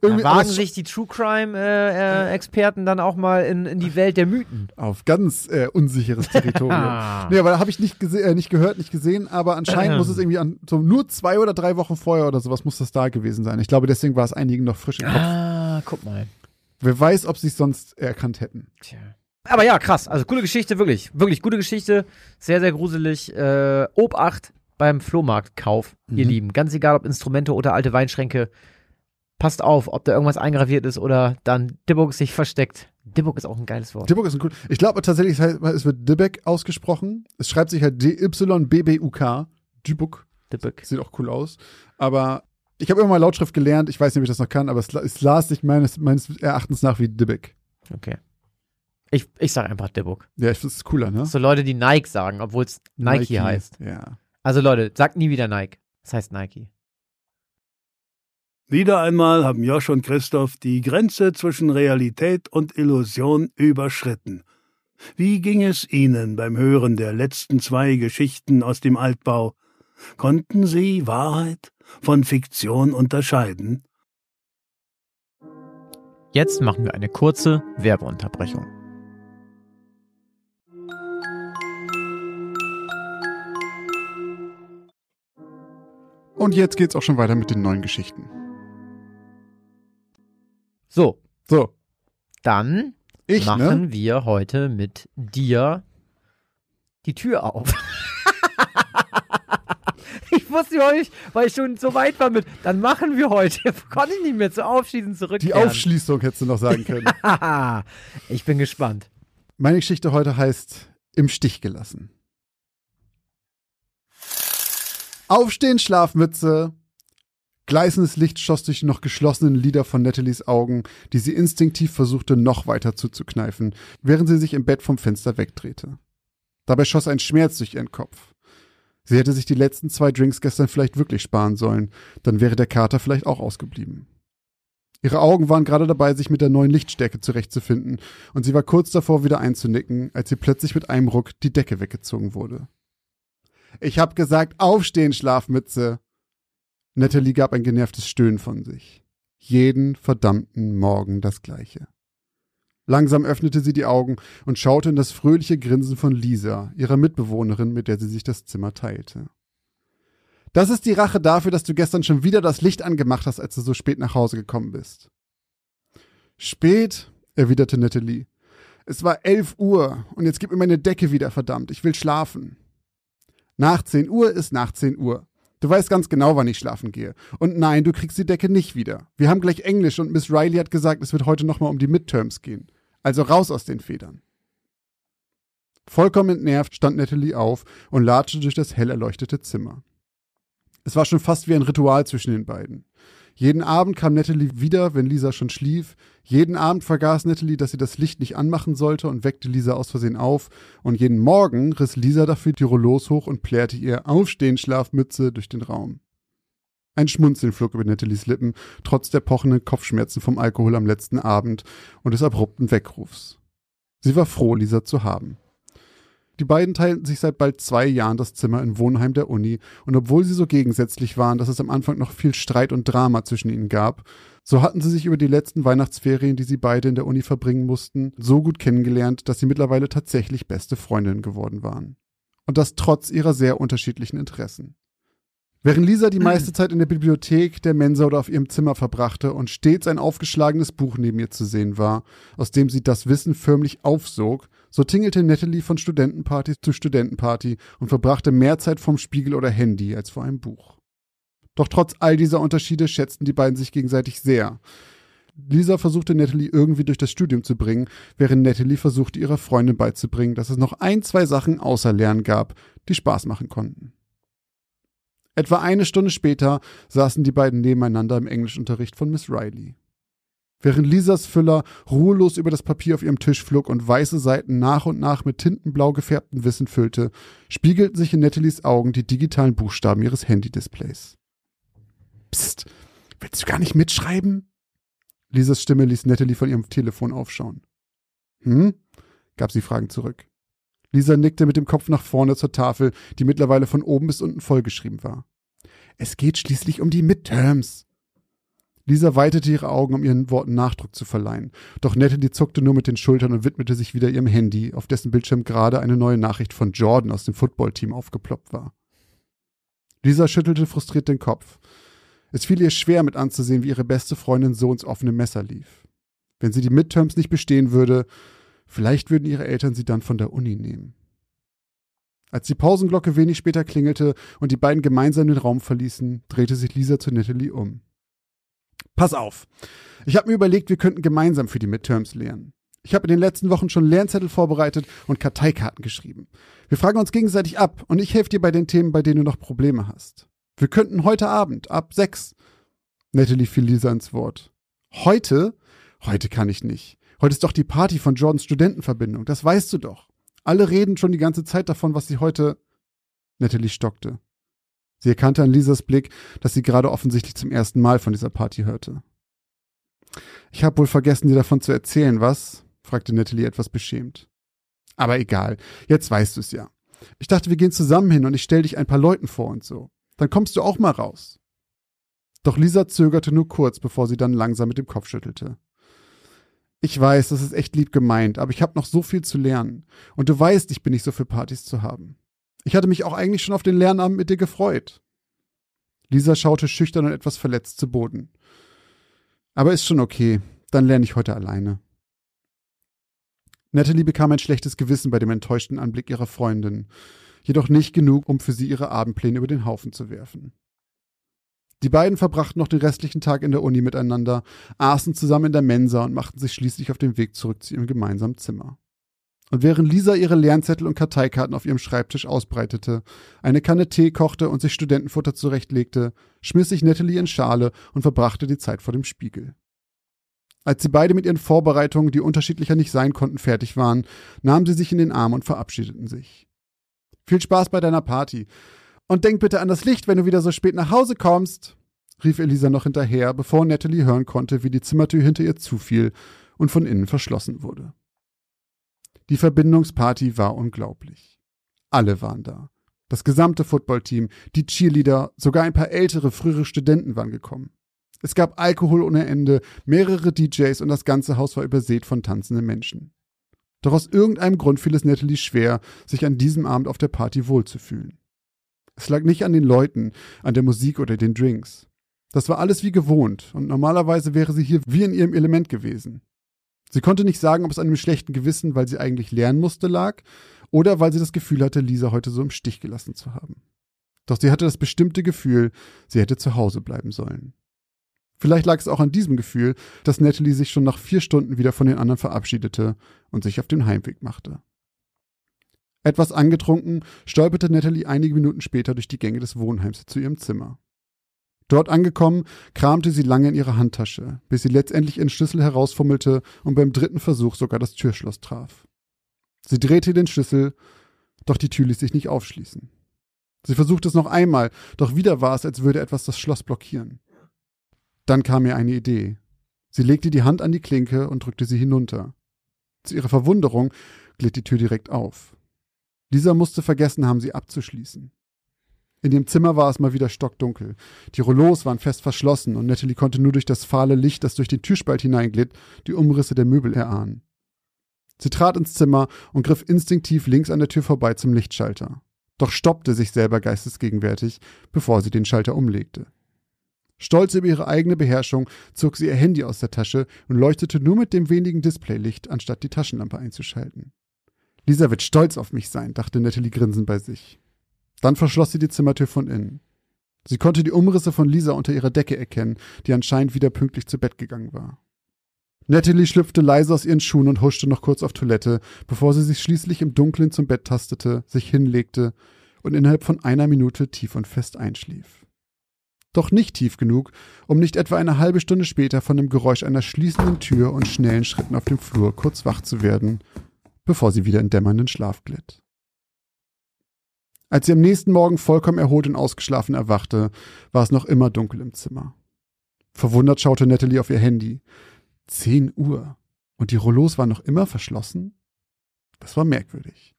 Irgendwie, wagen sich die True Crime-Experten dann auch mal in, in die Welt der Mythen. auf ganz äh, unsicheres Territorium. Ah. nee, aber habe ich nicht, äh, nicht gehört, nicht gesehen, aber anscheinend muss es irgendwie an so nur zwei oder drei Wochen vorher oder sowas muss das da gewesen sein. Ich glaube, deswegen war es einigen noch frisch im Kopf. Ah, guck mal. Wer weiß, ob sie es sonst erkannt hätten. Tja. Aber ja, krass. Also coole Geschichte, wirklich. Wirklich gute Geschichte. Sehr, sehr gruselig. Äh, Obacht beim Flohmarktkauf, ihr Mhm. Lieben. Ganz egal, ob Instrumente oder alte Weinschränke. Passt auf, ob da irgendwas eingraviert ist oder dann Dibbuk sich versteckt. Dibbuk ist auch ein geiles Wort. Dibbuck ist ein cool. Ich glaube tatsächlich, es, heißt, es wird Dibbeck ausgesprochen. Es schreibt sich halt D-Y-B-B-U-K. Dibbuk. Sieht auch cool aus. Aber ich habe immer mal Lautschrift gelernt. Ich weiß nicht, ob ich das noch kann, aber es, es las sich meines, meines Erachtens nach wie Dibbeck. Okay. Ich, ich sag einfach Dibbuk. Ja, ich finde es cooler, ne? So Leute, die Nike sagen, obwohl es Nike, heißt. Ja. Also Leute, sagt nie wieder Nike. Das heißt Nike. Wieder einmal haben Josch und Christoph die Grenze zwischen Realität und Illusion überschritten. Wie ging es Ihnen beim Hören der letzten zwei Geschichten aus dem Altbau? Konnten Sie Wahrheit von Fiktion unterscheiden? Jetzt machen wir eine kurze Werbeunterbrechung. Und jetzt geht's auch schon weiter mit den neuen Geschichten. So, So, dann ich, machen ne? wir heute mit dir die Tür auf. ich wusste überhaupt nicht, weil ich schon so weit war mit, dann machen wir heute. Konnte ich nicht mehr zu Aufschließen Die zurückkehren. Aufschließung hättest du noch sagen können. Haha, ich bin gespannt. Meine Geschichte heute heißt Im Stich gelassen. Aufstehen, Schlafmütze. Gleißendes Licht schoss durch die noch geschlossenen Lider von Nathalies Augen, die sie instinktiv versuchte, noch weiter zuzukneifen, während sie sich im Bett vom Fenster wegdrehte. Dabei schoss ein Schmerz durch ihren Kopf. Sie hätte sich die letzten zwei Drinks gestern vielleicht wirklich sparen sollen, dann wäre der Kater vielleicht auch ausgeblieben. Ihre Augen waren gerade dabei, sich mit der neuen Lichtstärke zurechtzufinden, und sie war kurz davor, wieder einzunicken, als sie plötzlich mit einem Ruck die Decke weggezogen wurde. Ich hab gesagt, aufstehen, Schlafmütze! Natalie gab ein genervtes Stöhnen von sich. Jeden verdammten Morgen das gleiche. Langsam öffnete sie die Augen und schaute in das fröhliche Grinsen von Lisa, ihrer Mitbewohnerin, mit der sie sich das Zimmer teilte. Das ist die Rache dafür, dass du gestern schon wieder das Licht angemacht hast, als du so spät nach Hause gekommen bist. Spät, erwiderte Natalie. Es war elf Uhr und jetzt gib mir meine Decke wieder, verdammt. Ich will schlafen. Nach zehn Uhr ist nach zehn Uhr. Du weißt ganz genau, wann ich schlafen gehe. Und nein, du kriegst die Decke nicht wieder. Wir haben gleich Englisch und Miss Riley hat gesagt, es wird heute nochmal um die Midterms gehen. Also raus aus den Federn. Vollkommen entnervt stand Natalie auf und latschte durch das hell erleuchtete Zimmer. Es war schon fast wie ein Ritual zwischen den beiden. Jeden Abend kam Natalie wieder, wenn Lisa schon schlief. Jeden Abend vergaß Natalie, dass sie das Licht nicht anmachen sollte und weckte Lisa aus Versehen auf. Und jeden Morgen riss Lisa dafür die Rollos hoch und plärrte ihr Aufstehen, Schlafmütze durch den Raum. Ein Schmunzeln flog über Natalies Lippen, trotz der pochenden Kopfschmerzen vom Alkohol am letzten Abend und des abrupten Weckrufs. Sie war froh, Lisa zu haben. Die beiden teilten sich seit bald zwei Jahren das Zimmer im Wohnheim der Uni, und obwohl sie so gegensätzlich waren, dass es am Anfang noch viel Streit und Drama zwischen ihnen gab, so hatten sie sich über die letzten Weihnachtsferien, die sie beide in der Uni verbringen mussten, so gut kennengelernt, dass sie mittlerweile tatsächlich beste Freundinnen geworden waren. Und das trotz ihrer sehr unterschiedlichen Interessen. Während Lisa die meiste Zeit in der Bibliothek, der Mensa oder auf ihrem Zimmer verbrachte und stets ein aufgeschlagenes Buch neben ihr zu sehen war, aus dem sie das Wissen förmlich aufsog, so tingelte Natalie von Studentenparty zu Studentenparty und verbrachte mehr Zeit vom Spiegel oder Handy als vor einem Buch. Doch trotz all dieser Unterschiede schätzten die beiden sich gegenseitig sehr. Lisa versuchte Natalie irgendwie durch das Studium zu bringen, während Natalie versuchte ihrer Freundin beizubringen, dass es noch ein, zwei Sachen außer Lernen gab, die Spaß machen konnten. Etwa eine Stunde später saßen die beiden nebeneinander im Englischunterricht von Miss Riley. Während Lisas Füller ruhelos über das Papier auf ihrem Tisch flog und weiße Seiten nach und nach mit tintenblau gefärbtem Wissen füllte, spiegelten sich in Natalies Augen die digitalen Buchstaben ihres Handy-Displays. Psst, willst du gar nicht mitschreiben? Lisas Stimme ließ Natalie von ihrem Telefon aufschauen. Hm? gab sie fragend zurück. Lisa nickte mit dem Kopf nach vorne zur Tafel, die mittlerweile von oben bis unten vollgeschrieben war. Es geht schließlich um die Midterms. Lisa weitete ihre Augen, um ihren Worten Nachdruck zu verleihen. Doch Natalie zuckte nur mit den Schultern und widmete sich wieder ihrem Handy, auf dessen Bildschirm gerade eine neue Nachricht von Jordan aus dem Footballteam aufgeploppt war. Lisa schüttelte frustriert den Kopf. Es fiel ihr schwer mit anzusehen, wie ihre beste Freundin so ins offene Messer lief. Wenn sie die Midterms nicht bestehen würde, Vielleicht würden ihre Eltern sie dann von der Uni nehmen. Als die Pausenglocke wenig später klingelte und die beiden gemeinsam den Raum verließen, drehte sich Lisa zu Natalie um. Pass auf. Ich habe mir überlegt, wir könnten gemeinsam für die Midterms lernen. Ich habe in den letzten Wochen schon Lernzettel vorbereitet und Karteikarten geschrieben. Wir fragen uns gegenseitig ab und ich helfe dir bei den Themen, bei denen du noch Probleme hast. Wir könnten heute Abend ab sechs. Natalie fiel Lisa ins Wort. Heute? Heute kann ich nicht. Heute ist doch die Party von Jordans Studentenverbindung, das weißt du doch. Alle reden schon die ganze Zeit davon, was sie heute. Natalie stockte. Sie erkannte an Lisas Blick, dass sie gerade offensichtlich zum ersten Mal von dieser Party hörte. Ich habe wohl vergessen, dir davon zu erzählen, was? fragte Natalie etwas beschämt. Aber egal, jetzt weißt du es ja. Ich dachte, wir gehen zusammen hin und ich stell dich ein paar Leuten vor und so. Dann kommst du auch mal raus. Doch Lisa zögerte nur kurz, bevor sie dann langsam mit dem Kopf schüttelte. Ich weiß, das ist echt lieb gemeint, aber ich habe noch so viel zu lernen. Und du weißt, ich bin nicht so für Partys zu haben. Ich hatte mich auch eigentlich schon auf den Lernabend mit dir gefreut. Lisa schaute schüchtern und etwas verletzt zu Boden. Aber ist schon okay, dann lerne ich heute alleine. Natalie bekam ein schlechtes Gewissen bei dem enttäuschten Anblick ihrer Freundin, jedoch nicht genug, um für sie ihre Abendpläne über den Haufen zu werfen. Die beiden verbrachten noch den restlichen Tag in der Uni miteinander, aßen zusammen in der Mensa und machten sich schließlich auf den Weg zurück zu ihrem gemeinsamen Zimmer. Und während Lisa ihre Lernzettel und Karteikarten auf ihrem Schreibtisch ausbreitete, eine Kanne Tee kochte und sich Studentenfutter zurechtlegte, schmiss sich Natalie in Schale und verbrachte die Zeit vor dem Spiegel. Als sie beide mit ihren Vorbereitungen, die unterschiedlicher nicht sein konnten, fertig waren, nahmen sie sich in den Arm und verabschiedeten sich. Viel Spaß bei deiner Party. Und denk bitte an das Licht, wenn du wieder so spät nach Hause kommst, rief Elisa noch hinterher, bevor Natalie hören konnte, wie die Zimmertür hinter ihr zufiel und von innen verschlossen wurde. Die Verbindungsparty war unglaublich. Alle waren da. Das gesamte Footballteam, die Cheerleader, sogar ein paar ältere, frühere Studenten waren gekommen. Es gab Alkohol ohne Ende, mehrere DJs und das ganze Haus war übersät von tanzenden Menschen. Doch aus irgendeinem Grund fiel es Natalie schwer, sich an diesem Abend auf der Party wohlzufühlen. Es lag nicht an den Leuten, an der Musik oder den Drinks. Das war alles wie gewohnt, und normalerweise wäre sie hier wie in ihrem Element gewesen. Sie konnte nicht sagen, ob es an einem schlechten Gewissen, weil sie eigentlich lernen musste, lag, oder weil sie das Gefühl hatte, Lisa heute so im Stich gelassen zu haben. Doch sie hatte das bestimmte Gefühl, sie hätte zu Hause bleiben sollen. Vielleicht lag es auch an diesem Gefühl, dass Natalie sich schon nach vier Stunden wieder von den anderen verabschiedete und sich auf den Heimweg machte. Etwas angetrunken stolperte Natalie einige Minuten später durch die Gänge des Wohnheims zu ihrem Zimmer. Dort angekommen, kramte sie lange in ihrer Handtasche, bis sie letztendlich ihren Schlüssel herausfummelte und beim dritten Versuch sogar das Türschloss traf. Sie drehte den Schlüssel, doch die Tür ließ sich nicht aufschließen. Sie versuchte es noch einmal, doch wieder war es, als würde etwas das Schloss blockieren. Dann kam ihr eine Idee. Sie legte die Hand an die Klinke und drückte sie hinunter. Zu ihrer Verwunderung glitt die Tür direkt auf. Dieser musste vergessen haben, sie abzuschließen. In dem Zimmer war es mal wieder stockdunkel. Die Rollos waren fest verschlossen und Natalie konnte nur durch das fahle Licht, das durch den Türspalt hineinglitt, die Umrisse der Möbel erahnen. Sie trat ins Zimmer und griff instinktiv links an der Tür vorbei zum Lichtschalter. doch stoppte sich selber geistesgegenwärtig, bevor sie den Schalter umlegte. Stolz über ihre eigene Beherrschung zog sie ihr Handy aus der Tasche und leuchtete nur mit dem wenigen Displaylicht, anstatt die Taschenlampe einzuschalten. Lisa wird stolz auf mich sein, dachte Natalie grinsend bei sich. Dann verschloss sie die Zimmertür von innen. Sie konnte die Umrisse von Lisa unter ihrer Decke erkennen, die anscheinend wieder pünktlich zu Bett gegangen war. Natalie schlüpfte leise aus ihren Schuhen und huschte noch kurz auf Toilette, bevor sie sich schließlich im Dunkeln zum Bett tastete, sich hinlegte und innerhalb von einer Minute tief und fest einschlief. Doch nicht tief genug, um nicht etwa eine halbe Stunde später von dem Geräusch einer schließenden Tür und schnellen Schritten auf dem Flur kurz wach zu werden, bevor sie wieder in dämmernden Schlaf glitt. Als sie am nächsten Morgen vollkommen erholt und ausgeschlafen erwachte, war es noch immer dunkel im Zimmer. Verwundert schaute Natalie auf ihr Handy. Zehn Uhr. Und die Rollos waren noch immer verschlossen? Das war merkwürdig.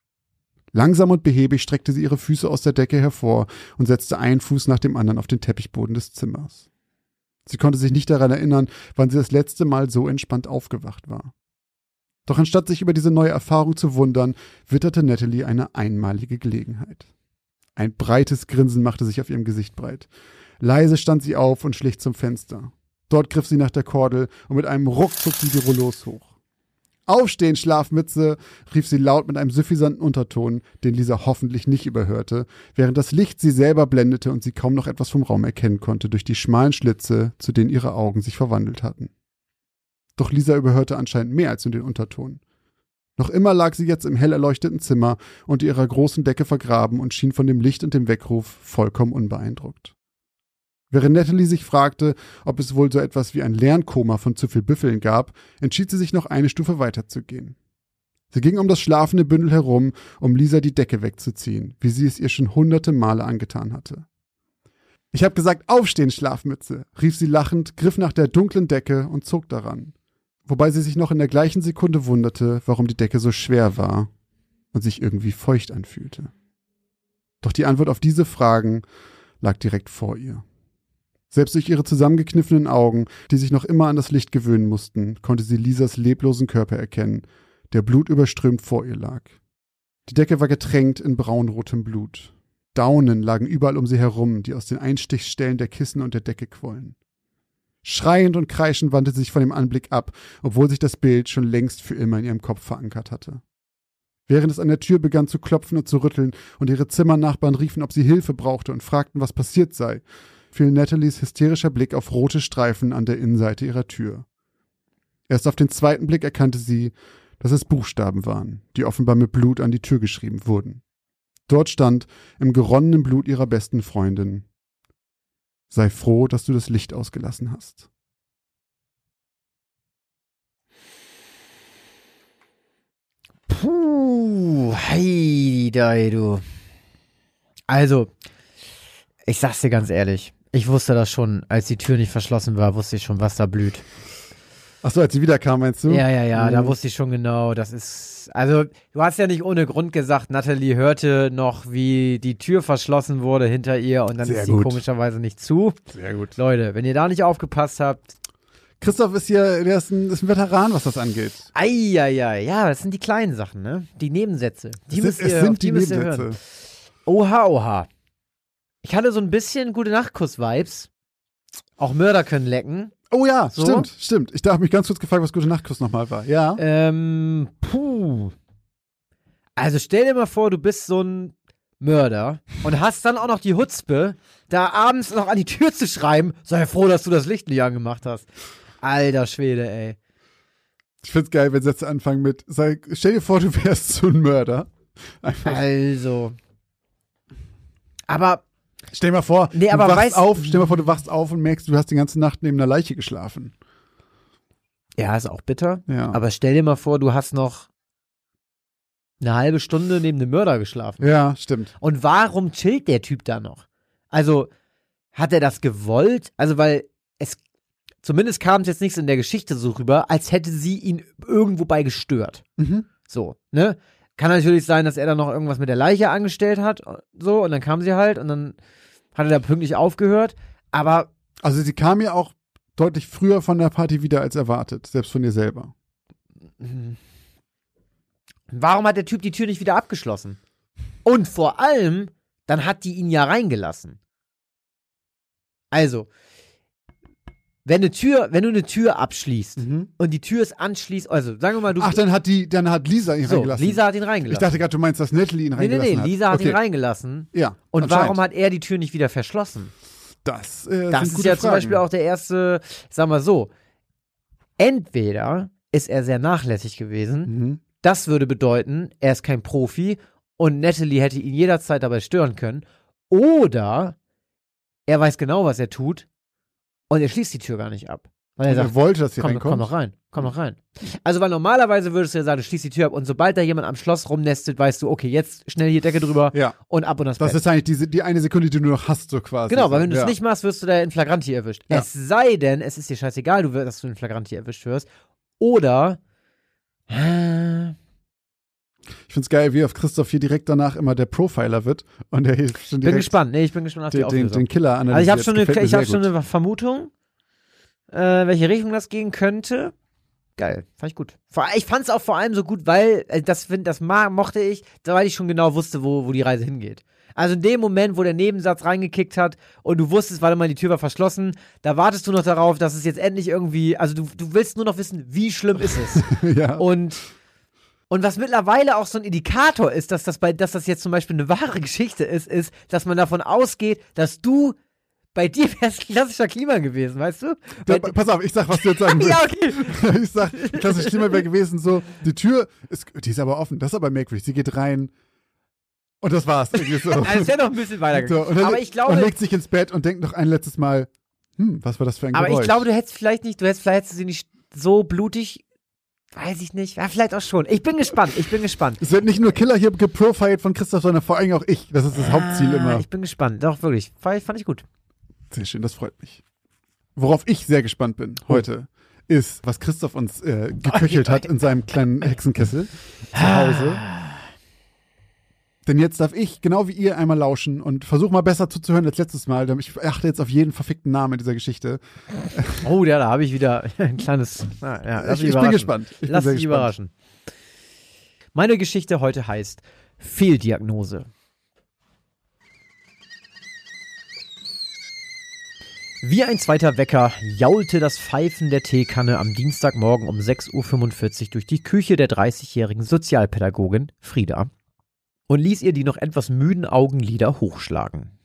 Langsam und behäbig streckte sie ihre Füße aus der Decke hervor und setzte einen Fuß nach dem anderen auf den Teppichboden des Zimmers. Sie konnte sich nicht daran erinnern, wann sie das letzte Mal so entspannt aufgewacht war. Doch anstatt sich über diese neue Erfahrung zu wundern, witterte Natalie eine einmalige Gelegenheit. Ein breites Grinsen machte sich auf ihrem Gesicht breit. Leise stand sie auf und schlich zum Fenster. Dort griff sie nach der Kordel und mit einem Ruck zog sie die Rollos hoch. Aufstehen, Schlafmütze, rief sie laut mit einem suffisanten Unterton, den Lisa hoffentlich nicht überhörte, während das Licht sie selber blendete und sie kaum noch etwas vom Raum erkennen konnte durch die schmalen Schlitze, zu denen ihre Augen sich verwandelt hatten. Doch Lisa überhörte anscheinend mehr als nur den Unterton. Noch immer lag sie jetzt im hell erleuchteten Zimmer unter ihrer großen Decke vergraben und schien von dem Licht und dem Weckruf vollkommen unbeeindruckt. Während Natalie sich fragte, ob es wohl so etwas wie ein Lernkoma von zu viel Büffeln gab, entschied sie sich noch eine Stufe weiterzugehen. Sie ging um das schlafende Bündel herum, um Lisa die Decke wegzuziehen, wie sie es ihr schon hunderte Male angetan hatte. Ich hab gesagt, aufstehen, Schlafmütze, rief sie lachend, griff nach der dunklen Decke und zog daran. Wobei sie sich noch in der gleichen Sekunde wunderte, warum die Decke so schwer war und sich irgendwie feucht anfühlte. Doch die Antwort auf diese Fragen lag direkt vor ihr. Selbst durch ihre zusammengekniffenen Augen, die sich noch immer an das Licht gewöhnen mussten, konnte sie Lisas leblosen Körper erkennen, der blutüberströmt vor ihr lag. Die Decke war getränkt in braunrotem Blut. Daunen lagen überall um sie herum, die aus den Einstichstellen der Kissen und der Decke quollen. Schreiend und kreischend wandte sie sich von dem Anblick ab, obwohl sich das Bild schon längst für immer in ihrem Kopf verankert hatte. Während es an der Tür begann zu klopfen und zu rütteln und ihre Zimmernachbarn riefen, ob sie Hilfe brauchte und fragten, was passiert sei, fiel Natalies hysterischer Blick auf rote Streifen an der Innenseite ihrer Tür. Erst auf den zweiten Blick erkannte sie, dass es Buchstaben waren, die offenbar mit Blut an die Tür geschrieben wurden. Dort stand im geronnenen Blut ihrer besten Freundin Sei froh, dass du das Licht ausgelassen hast. Puh, hei, du. Also, ich sag's dir ganz ehrlich, ich wusste das schon, als die Tür nicht verschlossen war, wusste ich schon, was da blüht. Ach so, als sie wiederkam, meinst du? Ja, ja, ja, Mhm. da wusste ich schon genau, das ist, also, du hast ja nicht ohne Grund gesagt, Natalie hörte noch, wie die Tür verschlossen wurde hinter ihr und dann Sehr ist sie gut. komischerweise nicht zu. Sehr gut. Leute, wenn ihr da nicht aufgepasst habt, Christoph ist hier, der ist ein, ist ein Veteran, was das angeht. eieiei, ja, das sind die kleinen Sachen, ne? Die Nebensätze. Die es müsst sind, ihr, es sind die, ihr Nebensätze. hören. Oha, oha. Ich hatte so ein bisschen gute Nachtkuss-Vibes. Auch Mörder können lecken. Oh ja, So? stimmt, stimmt. Ich habe mich ganz kurz gefragt, was Gute Nachtkuss nochmal war. Ja. Ähm, puh. Also stell dir mal vor, du bist so ein Mörder und hast dann auch noch die Hutzpe, da abends noch an die Tür zu schreiben, sei froh, dass du das Licht nicht angemacht hast. Alter Schwede, ey. Ich find's geil, wenn Sätze anfangen mit, sei, stell dir vor, du wärst so ein Mörder. Einfach, Also. Aber stell dir mal vor, Nee, du wachst weißt- auf, stell mal vor, du wachst auf und merkst, du hast die ganze Nacht neben einer Leiche geschlafen. ja, ist auch bitter. Ja. Aber stell dir mal vor, du hast noch eine halbe Stunde neben dem Mörder geschlafen. ja, stimmt. Und warum chillt der Typ da noch? Also, hat er das gewollt? Also, weil es, zumindest kam es jetzt nicht so in der Geschichte so rüber, als hätte sie ihn irgendwo bei gestört. Mhm. So, ne? Kann natürlich sein, dass er dann noch irgendwas mit der Leiche angestellt hat, so, und dann kam sie halt und dann hat er da pünktlich aufgehört. Aber, Also sie kam ja auch deutlich früher von der Party wieder als erwartet, selbst von ihr selber. hm, warum hat der Typ die Tür nicht wieder abgeschlossen? Und vor allem, dann hat die ihn ja reingelassen. Also, wenn eine Tür, wenn du eine Tür abschließt Mhm. und die Tür ist anschließend, also sagen wir mal, du Ach, dann hat die, dann hat Lisa ihn so, reingelassen. Lisa hat ihn ich reingelassen. dachte gerade, du meinst, dass Natalie ihn nee, nee, reingelassen nee, hat. Lisa hat okay. ihn reingelassen. Ja. Und warum hat er die Tür nicht wieder verschlossen? das? Äh, Das ist ja zum Fragen. Beispiel auch der erste, sag mal so, entweder ist er sehr nachlässig gewesen, Mhm. das würde bedeuten, er ist kein Profi und Natalie hätte ihn jederzeit dabei stören können, oder er weiß genau, was er tut und er schließt die Tür gar nicht ab. Weil er Und er sagt, wollte, dass sie komm, reinkommt. komm noch rein, komm noch rein. Also, weil normalerweise würdest du ja sagen, du schließt die Tür ab und sobald da jemand am Schloss rumnestet, weißt du, okay, jetzt schnell hier Decke drüber Ja. und ab und das, Das Bett. ist eigentlich diese, die eine Sekunde, die du noch hast, so quasi. Genau, weil wenn du es ja. nicht machst, wirst du da in Flagranti erwischt. Ja. Es sei denn, es ist dir scheißegal, du wirst, dass du in Flagranti erwischt wirst. Oder äh, Ich find's geil, wie auf Christoph hier direkt danach immer der Profiler wird und er hier schon bin direkt gespannt. Nee, ich bin gespannt auf die den, Auflösung. den Killer analysiert. also ich habe schon, eine, ich hab schon eine Vermutung, äh, welche Richtung das gehen könnte. Geil, fand ich gut. Vor, ich fand es auch vor allem so gut, weil äh, das, find, das mochte ich, weil ich schon genau wusste, wo, wo die Reise hingeht. Also in dem Moment, wo der Nebensatz reingekickt hat und du wusstest, warte mal, die Tür war verschlossen, da wartest du noch darauf, dass es jetzt endlich irgendwie, also du, du willst nur noch wissen, wie schlimm ist es. ja. Und, und was mittlerweile auch so ein Indikator ist, dass das, bei, dass das jetzt zum Beispiel eine wahre Geschichte ist, ist, dass man davon ausgeht, dass du bei dir wärst klassischer Klima gewesen, weißt du? Bei, pass auf, ich sag, was du jetzt sagen willst. ja, okay. ich sag, klassisch Klima wäre gewesen, so, die Tür ist, die ist aber offen, das ist aber merkwürdig. Sie geht rein und das war's. Irgendwie so. Also es wäre noch ein bisschen so, weitergegangen. und dann, aber ich und glaube, legt sich ins Bett und denkt noch ein letztes Mal, hm, was war das für ein aber Geräusch? ich glaube, du hättest vielleicht nicht, du hättest vielleicht hättest sie nicht so blutig, weiß ich nicht, ja, vielleicht auch schon. Ich bin gespannt, ich bin gespannt. es wird nicht nur Killer hier geprofiled von Christoph, sondern vor allem auch ich. Das ist das Hauptziel Ah, immer. Ich bin gespannt, doch wirklich. Fand, fand ich gut. Sehr schön, das freut mich. Worauf ich sehr gespannt bin heute, ist, was Christoph uns äh, geköchelt hat in seinem kleinen Hexenkessel zu Hause. Denn jetzt darf ich, genau wie ihr, einmal lauschen und versuche mal besser zuzuhören als letztes Mal. denn Ich achte jetzt auf jeden verfickten Namen in dieser Geschichte. Oh, ja, da habe ich wieder ein kleines. Na, ja, lass Ich, ich bin gespannt. Ich Lass bin dich gespannt. überraschen. Meine Geschichte heute heißt Fehldiagnose. Wie ein zweiter Wecker jaulte das Pfeifen der Teekanne am Dienstagmorgen um 6.45 Uhr durch die Küche der 30-jährigen Sozialpädagogin Frieda und ließ ihr die noch etwas müden Augenlider hochschlagen.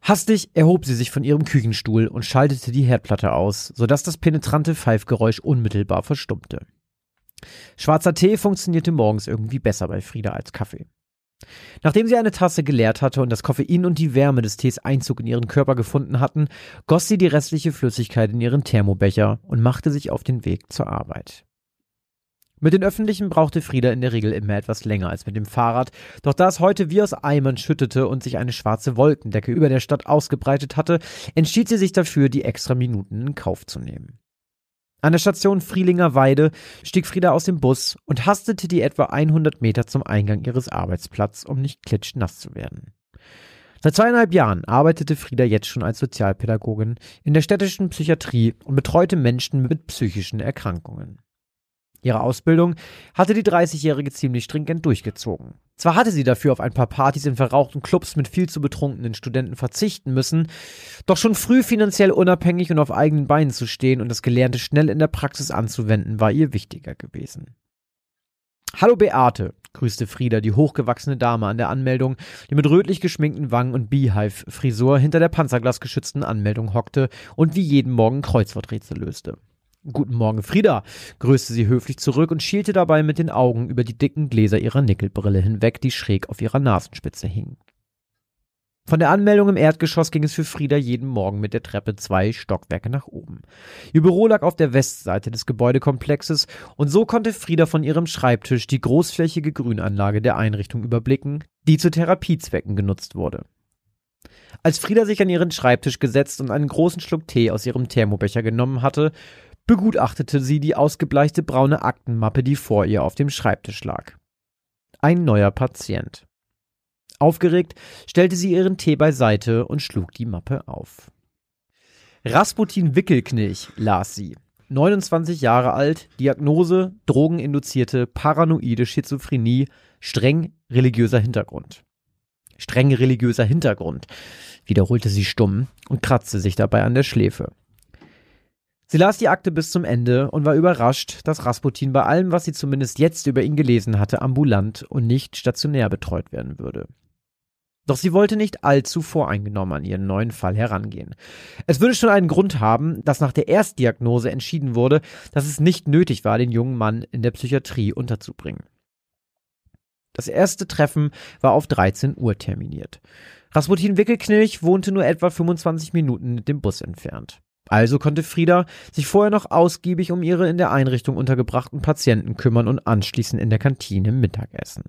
Hastig erhob sie sich von ihrem Küchenstuhl und schaltete die Herdplatte aus, sodass das penetrante Pfeifgeräusch unmittelbar verstummte. Schwarzer Tee funktionierte morgens irgendwie besser bei Frieda als Kaffee. Nachdem sie eine Tasse geleert hatte und das Koffein und die Wärme des Tees Einzug in ihren Körper gefunden hatten, goss sie die restliche Flüssigkeit in ihren Thermobecher und machte sich auf den Weg zur Arbeit. Mit den Öffentlichen brauchte Frieda in der Regel immer etwas länger als mit dem Fahrrad, doch da es heute wie aus Eimern schüttete und sich eine schwarze Wolkendecke über der Stadt ausgebreitet hatte, entschied sie sich dafür, die extra Minuten in Kauf zu nehmen. An der Station Frielinger Weide stieg Frieda aus dem Bus und hastete die etwa 100 Meter zum Eingang ihres Arbeitsplatzes, um nicht klitschnass zu werden. Seit zweieinhalb Jahren arbeitete Frieda jetzt schon als Sozialpädagogin in der städtischen Psychiatrie und betreute Menschen mit psychischen Erkrankungen. Ihre Ausbildung hatte die 30-Jährige ziemlich stringent durchgezogen. Zwar hatte sie dafür auf ein paar Partys in verrauchten Clubs mit viel zu betrunkenen Studenten verzichten müssen, doch schon früh finanziell unabhängig und auf eigenen Beinen zu stehen und das Gelernte schnell in der Praxis anzuwenden, war ihr wichtiger gewesen. Hallo Beate, grüßte Frieda die hochgewachsene Dame an der Anmeldung, die mit rötlich geschminkten Wangen und Beehive-Frisur hinter der panzerglasgeschützten Anmeldung hockte und wie jeden Morgen Kreuzworträtsel löste. Guten Morgen, Frieda, grüßte sie höflich zurück und schielte dabei mit den Augen über die dicken Gläser ihrer Nickelbrille hinweg, die schräg auf ihrer Nasenspitze hingen. Von der Anmeldung im Erdgeschoss ging es für Frieda jeden Morgen mit der Treppe zwei Stockwerke nach oben. Ihr Büro lag auf der Westseite des Gebäudekomplexes und so konnte Frieda von ihrem Schreibtisch die großflächige Grünanlage der Einrichtung überblicken, die zu Therapiezwecken genutzt wurde. Als Frieda sich an ihren Schreibtisch gesetzt und einen großen Schluck Tee aus ihrem Thermobecher genommen hatte, begutachtete sie die ausgebleichte braune Aktenmappe, die vor ihr auf dem Schreibtisch lag. Ein neuer Patient. Aufgeregt stellte sie ihren Tee beiseite und schlug die Mappe auf. Rasputin Wickelknilch las sie. 29 Jahre alt, Diagnose drogeninduzierte paranoide Schizophrenie, streng religiöser Hintergrund. Streng religiöser Hintergrund, wiederholte sie stumm und kratzte sich dabei an der Schläfe. Sie las die Akte bis zum Ende und war überrascht, dass Rasputin bei allem, was sie zumindest jetzt über ihn gelesen hatte, ambulant und nicht stationär betreut werden würde. Doch sie wollte nicht allzu voreingenommen an ihren neuen Fall herangehen. Es würde schon einen Grund haben, dass nach der Erstdiagnose entschieden wurde, dass es nicht nötig war, den jungen Mann in der Psychiatrie unterzubringen. Das erste Treffen war auf 13 Uhr terminiert. Rasputin Wickelknilch wohnte nur etwa 25 Minuten mit dem Bus entfernt. Also konnte Frieda sich vorher noch ausgiebig um ihre in der Einrichtung untergebrachten Patienten kümmern und anschließend in der Kantine Mittagessen.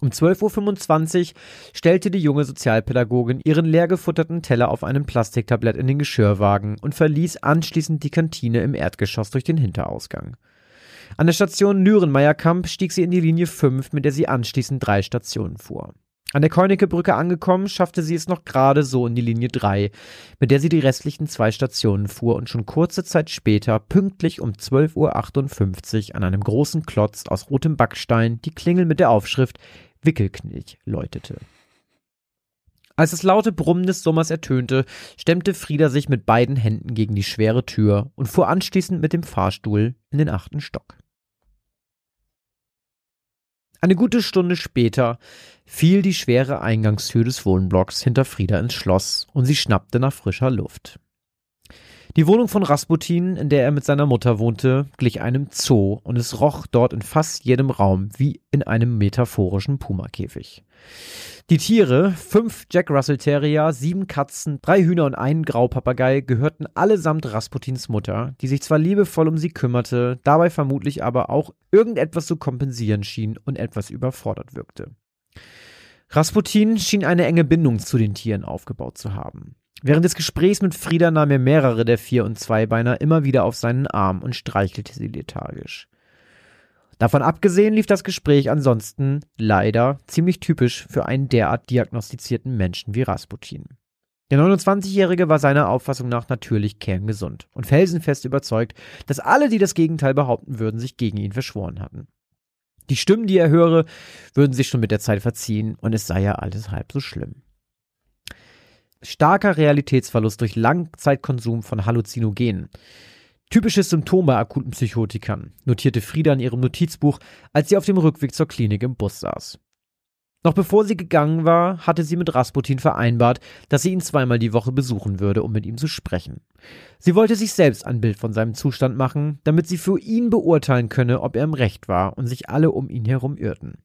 Um 12.25 Uhr stellte die junge Sozialpädagogin ihren leer gefutterten Teller auf einem Plastiktablett in den Geschirrwagen und verließ anschließend die Kantine im Erdgeschoss durch den Hinterausgang. An der Station Nürenmeierkamp stieg sie in die Linie 5, mit der sie anschließend drei Stationen fuhr. An der Keunicke-Brücke angekommen, schaffte sie es noch gerade so in die Linie 3, mit der sie die restlichen zwei Stationen fuhr und schon kurze Zeit später, pünktlich um 12.58 Uhr an einem großen Klotz aus rotem Backstein, die Klingel mit der Aufschrift Wickelknilch läutete. Als das laute Brummen des Sommers ertönte, stemmte Frieda sich mit beiden Händen gegen die schwere Tür und fuhr anschließend mit dem Fahrstuhl in den achten Stock. Eine gute Stunde später fiel die schwere Eingangstür des Wohnblocks hinter Frieda ins Schloss und sie schnappte nach frischer Luft. Die Wohnung von Rasputin, in der er mit seiner Mutter wohnte, glich einem Zoo und es roch dort in fast jedem Raum wie in einem metaphorischen Pumakäfig. Die Tiere, fünf Jack Russell Terrier, sieben Katzen, drei Hühner und einen Graupapagei, gehörten allesamt Rasputins Mutter, die sich zwar liebevoll um sie kümmerte, dabei vermutlich aber auch irgendetwas zu kompensieren schien und etwas überfordert wirkte. Rasputin schien eine enge Bindung zu den Tieren aufgebaut zu haben. Während des Gesprächs mit Frieda nahm er mehrere der Vier- und Zweibeiner immer wieder auf seinen Arm und streichelte sie lethargisch. Davon abgesehen lief das Gespräch ansonsten leider ziemlich typisch für einen derart diagnostizierten Menschen wie Rasputin. Der 29-Jährige war seiner Auffassung nach natürlich kerngesund und felsenfest überzeugt, dass alle, die das Gegenteil behaupten würden, sich gegen ihn verschworen hatten. Die Stimmen, die er höre, würden sich schon mit der Zeit verziehen und es sei ja alles halb so schlimm. Starker Realitätsverlust durch Langzeitkonsum von Halluzinogenen. Typisches Symptom bei akuten Psychotikern, notierte Frieda in ihrem Notizbuch, als sie auf dem Rückweg zur Klinik im Bus saß. Noch bevor sie gegangen war, hatte sie mit Rasputin vereinbart, dass sie ihn zweimal die Woche besuchen würde, um mit ihm zu sprechen. Sie wollte sich selbst ein Bild von seinem Zustand machen, damit sie für ihn beurteilen könne, ob er im Recht war und sich alle um ihn herum irrten.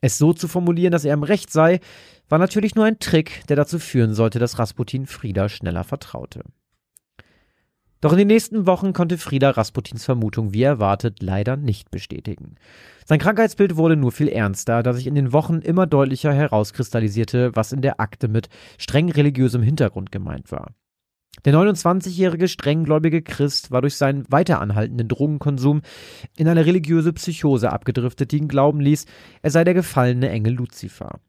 Es so zu formulieren, dass er im Recht sei, war natürlich nur ein Trick, der dazu führen sollte, dass Rasputin Frieda schneller vertraute. Doch in den nächsten Wochen konnte Frieda Rasputins Vermutung wie erwartet leider nicht bestätigen. Sein Krankheitsbild wurde nur viel ernster, da sich in den Wochen immer deutlicher herauskristallisierte, was in der Akte mit streng religiösem Hintergrund gemeint war. Der 29-jährige strenggläubige Christ war durch seinen weiteranhaltenden Drogenkonsum in eine religiöse Psychose abgedriftet, die ihn glauben ließ, er sei der gefallene Engel Luzifer.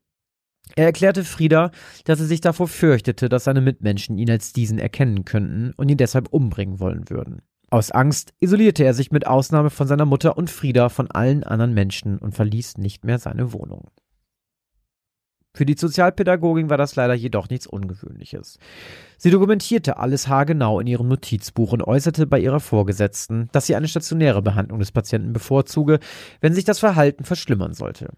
Er erklärte Frieda, dass er sich davor fürchtete, dass seine Mitmenschen ihn als diesen erkennen könnten und ihn deshalb umbringen wollen würden. Aus Angst isolierte er sich mit Ausnahme von seiner Mutter und Frieda von allen anderen Menschen und verließ nicht mehr seine Wohnung. Für die Sozialpädagogin war das leider jedoch nichts Ungewöhnliches. Sie dokumentierte alles haargenau in ihrem Notizbuch und äußerte bei ihrer Vorgesetzten, dass sie eine stationäre Behandlung des Patienten bevorzuge, wenn sich das Verhalten verschlimmern sollte.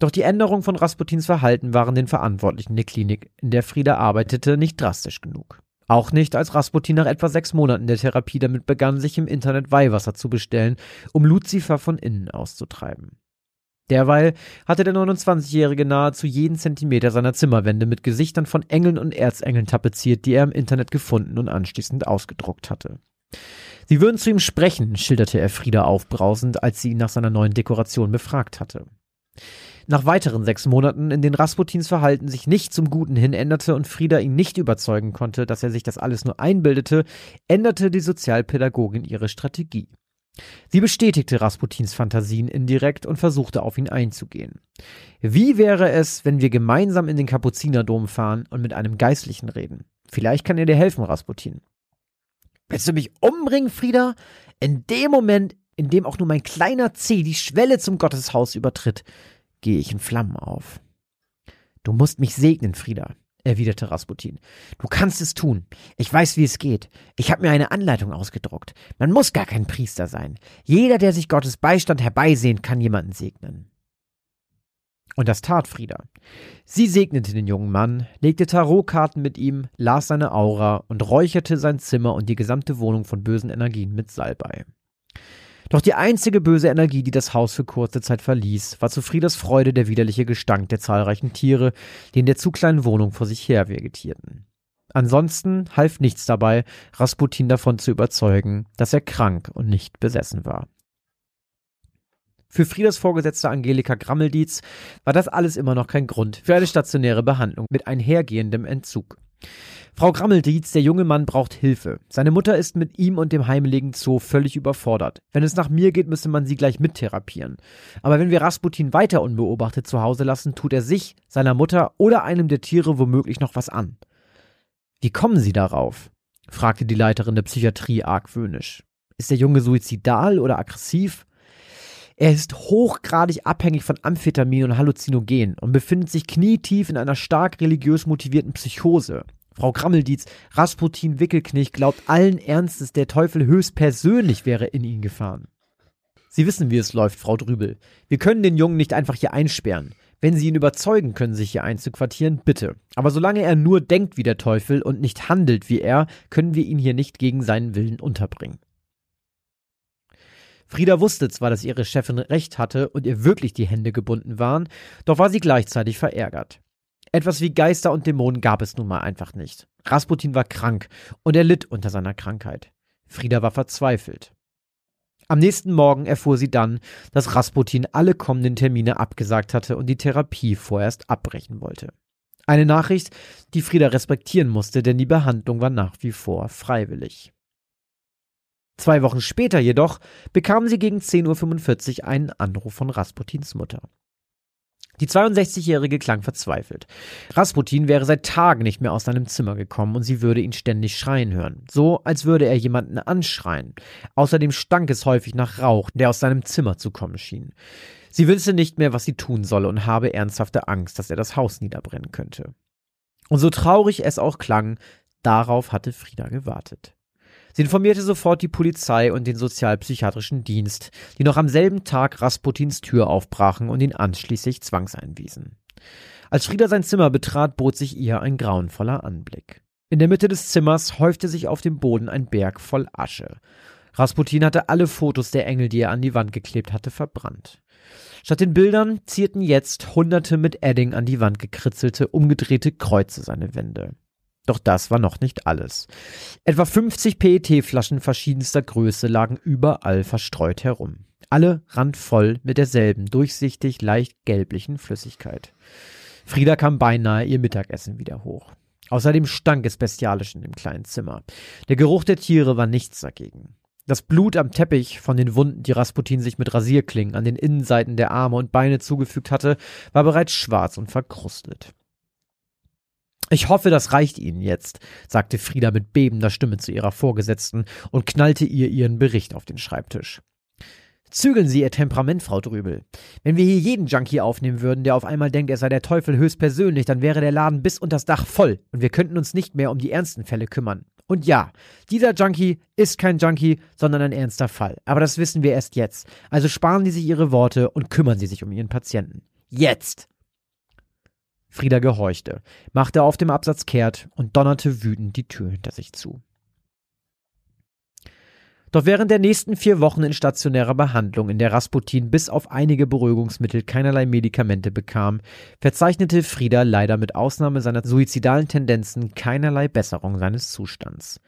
Doch die Änderung von Rasputins Verhalten waren den Verantwortlichen der Klinik, in der Frieda arbeitete, nicht drastisch genug. Auch nicht, als Rasputin nach etwa sechs Monaten der Therapie damit begann, sich im Internet Weihwasser zu bestellen, um Luzifer von innen auszutreiben. Derweil hatte der 29-Jährige nahezu jeden Zentimeter seiner Zimmerwände mit Gesichtern von Engeln und Erzengeln tapeziert, die er im Internet gefunden und anschließend ausgedruckt hatte. Sie würden zu ihm sprechen, schilderte er Frieda aufbrausend, als sie ihn nach seiner neuen Dekoration befragt hatte. Nach weiteren sechs Monaten, in denen Rasputins Verhalten sich nicht zum Guten hin änderte und Frieda ihn nicht überzeugen konnte, dass er sich das alles nur einbildete, änderte die Sozialpädagogin ihre Strategie. Sie bestätigte Rasputins Fantasien indirekt und versuchte auf ihn einzugehen. Wie wäre es, wenn wir gemeinsam in den Kapuzinerdom fahren und mit einem Geistlichen reden? Vielleicht kann er dir helfen, Rasputin. Willst du mich umbringen, Frieda? In dem Moment, in dem auch nur mein kleiner Zeh die Schwelle zum Gotteshaus übertritt, gehe ich in Flammen auf. Du musst mich segnen, Frieda, erwiderte Rasputin. Du kannst es tun. Ich weiß, wie es geht. Ich habe mir eine Anleitung ausgedruckt. Man muss gar kein Priester sein. Jeder, der sich Gottes Beistand herbeisehnt, kann jemanden segnen. Und das tat Frieda. Sie segnete den jungen Mann, legte Tarotkarten mit ihm, las seine Aura und räucherte sein Zimmer und die gesamte Wohnung von bösen Energien mit Salbei. Doch die einzige böse Energie, die das Haus für kurze Zeit verließ, war zu Friedas Freude der widerliche Gestank der zahlreichen Tiere, die in der zu kleinen Wohnung vor sich her vegetierten. Ansonsten half nichts dabei, Rasputin davon zu überzeugen, dass er krank und nicht besessen war. Für Friedas Vorgesetzte Angelika Grammeldietz war das alles immer noch kein Grund für eine stationäre Behandlung mit einhergehendem Entzug. Frau Grammeldietz, der junge Mann braucht Hilfe. Seine Mutter ist mit ihm und dem heimeligen Zoo völlig überfordert. Wenn es nach mir geht, müsste man sie gleich mittherapieren. Aber wenn wir Rasputin weiter unbeobachtet zu Hause lassen, tut er sich, seiner Mutter oder einem der Tiere womöglich noch was an. Wie kommen Sie darauf? fragte die Leiterin der Psychiatrie argwöhnisch. Ist der Junge suizidal oder aggressiv? Er ist hochgradig abhängig von Amphetamin und Halluzinogen und befindet sich knietief in einer stark religiös motivierten Psychose. Frau Krammeldietz, Rasputin Wickelknecht glaubt allen Ernstes, der Teufel höchstpersönlich wäre in ihn gefahren. Sie wissen, wie es läuft, Frau Drübel. Wir können den Jungen nicht einfach hier einsperren. Wenn Sie ihn überzeugen können, sich hier einzuquartieren, bitte. Aber solange er nur denkt wie der Teufel und nicht handelt wie er, können wir ihn hier nicht gegen seinen Willen unterbringen. Frieda wusste zwar, dass ihre Chefin recht hatte und ihr wirklich die Hände gebunden waren, doch war sie gleichzeitig verärgert. Etwas wie Geister und Dämonen gab es nun mal einfach nicht. Rasputin war krank und er litt unter seiner Krankheit. Frieda war verzweifelt. Am nächsten Morgen erfuhr sie dann, dass Rasputin alle kommenden Termine abgesagt hatte und die Therapie vorerst abbrechen wollte. Eine Nachricht, die Frieda respektieren musste, denn die Behandlung war nach wie vor freiwillig. Zwei Wochen später jedoch bekam sie gegen 10.45 Uhr einen Anruf von Rasputins Mutter. Die 62-Jährige klang verzweifelt. Rasputin wäre seit Tagen nicht mehr aus seinem Zimmer gekommen und sie würde ihn ständig schreien hören. So, als würde er jemanden anschreien. Außerdem stank es häufig nach Rauch, der aus seinem Zimmer zu kommen schien. Sie wüsste nicht mehr, was sie tun solle und habe ernsthafte Angst, dass er das Haus niederbrennen könnte. Und so traurig es auch klang, darauf hatte Frieda gewartet. Sie informierte sofort die Polizei und den sozialpsychiatrischen Dienst, die noch am selben Tag Rasputins Tür aufbrachen und ihn anschließend zwangseinwiesen. Als Frieda sein Zimmer betrat, bot sich ihr ein grauenvoller Anblick. In der Mitte des Zimmers häufte sich auf dem Boden ein Berg voll Asche. Rasputin hatte alle Fotos der Engel, die er an die Wand geklebt hatte, verbrannt. Statt den Bildern zierten jetzt hunderte mit Edding an die Wand gekritzelte, umgedrehte Kreuze seine Wände. Doch das war noch nicht alles. Etwa 50 PET-Flaschen verschiedenster Größe lagen überall verstreut herum. Alle randvoll mit derselben durchsichtig leicht gelblichen Flüssigkeit. Frieda kam beinahe ihr Mittagessen wieder hoch. Außerdem stank es bestialisch in dem kleinen Zimmer. Der Geruch der Tiere war nichts dagegen. Das Blut am Teppich von den Wunden, die Rasputin sich mit Rasierklingen an den Innenseiten der Arme und Beine zugefügt hatte, war bereits schwarz und verkrustet. Ich hoffe, das reicht Ihnen jetzt, sagte Frieda mit bebender Stimme zu ihrer Vorgesetzten und knallte ihr ihren Bericht auf den Schreibtisch. Zügeln Sie Ihr Temperament, Frau Drübel. Wenn wir hier jeden Junkie aufnehmen würden, der auf einmal denkt, er sei der Teufel höchstpersönlich, dann wäre der Laden bis unter das Dach voll und wir könnten uns nicht mehr um die ernsten Fälle kümmern. Und ja, dieser Junkie ist kein Junkie, sondern ein ernster Fall. Aber das wissen wir erst jetzt. Also sparen Sie sich Ihre Worte und kümmern Sie sich um Ihren Patienten. Jetzt! Frieda gehorchte, machte auf dem Absatz kehrt und donnerte wütend die Tür hinter sich zu. Doch während der nächsten vier Wochen in stationärer Behandlung, in der Rasputin bis auf einige Beruhigungsmittel keinerlei Medikamente bekam, verzeichnete Frieda leider mit Ausnahme seiner suizidalen Tendenzen keinerlei Besserung seines Zustands.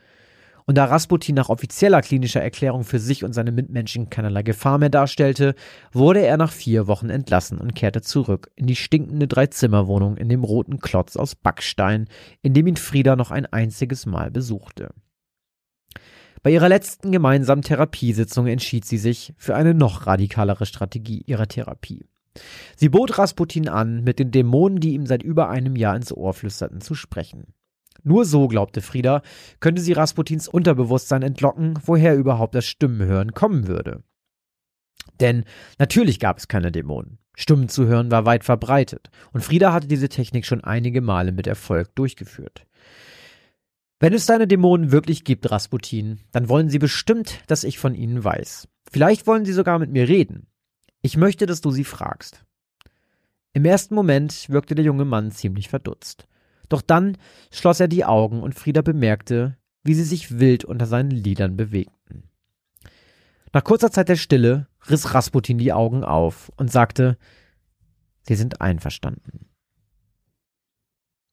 Und da Rasputin nach offizieller klinischer Erklärung für sich und seine Mitmenschen keinerlei Gefahr mehr darstellte, wurde er nach vier Wochen entlassen und kehrte zurück in die stinkende Dreizimmerwohnung in dem roten Klotz aus Backstein, in dem ihn Frieda noch ein einziges Mal besuchte. Bei ihrer letzten gemeinsamen Therapiesitzung entschied sie sich für eine noch radikalere Strategie ihrer Therapie. Sie bot Rasputin an, mit den Dämonen, die ihm seit über einem Jahr ins Ohr flüsterten, zu sprechen. Nur so, glaubte Frieda, könnte sie Rasputins Unterbewusstsein entlocken, woher überhaupt das Stimmenhören kommen würde. Denn natürlich gab es keine Dämonen. Stimmen zu hören war weit verbreitet und Frieda hatte diese Technik schon einige Male mit Erfolg durchgeführt. Wenn es deine Dämonen wirklich gibt, Rasputin, dann wollen sie bestimmt, dass ich von ihnen weiß. Vielleicht wollen sie sogar mit mir reden. Ich möchte, dass du sie fragst. Im ersten Moment wirkte der junge Mann ziemlich verdutzt. Doch dann schloss er die Augen und Frieda bemerkte, wie sie sich wild unter seinen Lidern bewegten. Nach kurzer Zeit der Stille riss Rasputin die Augen auf und sagte, Sie sind einverstanden.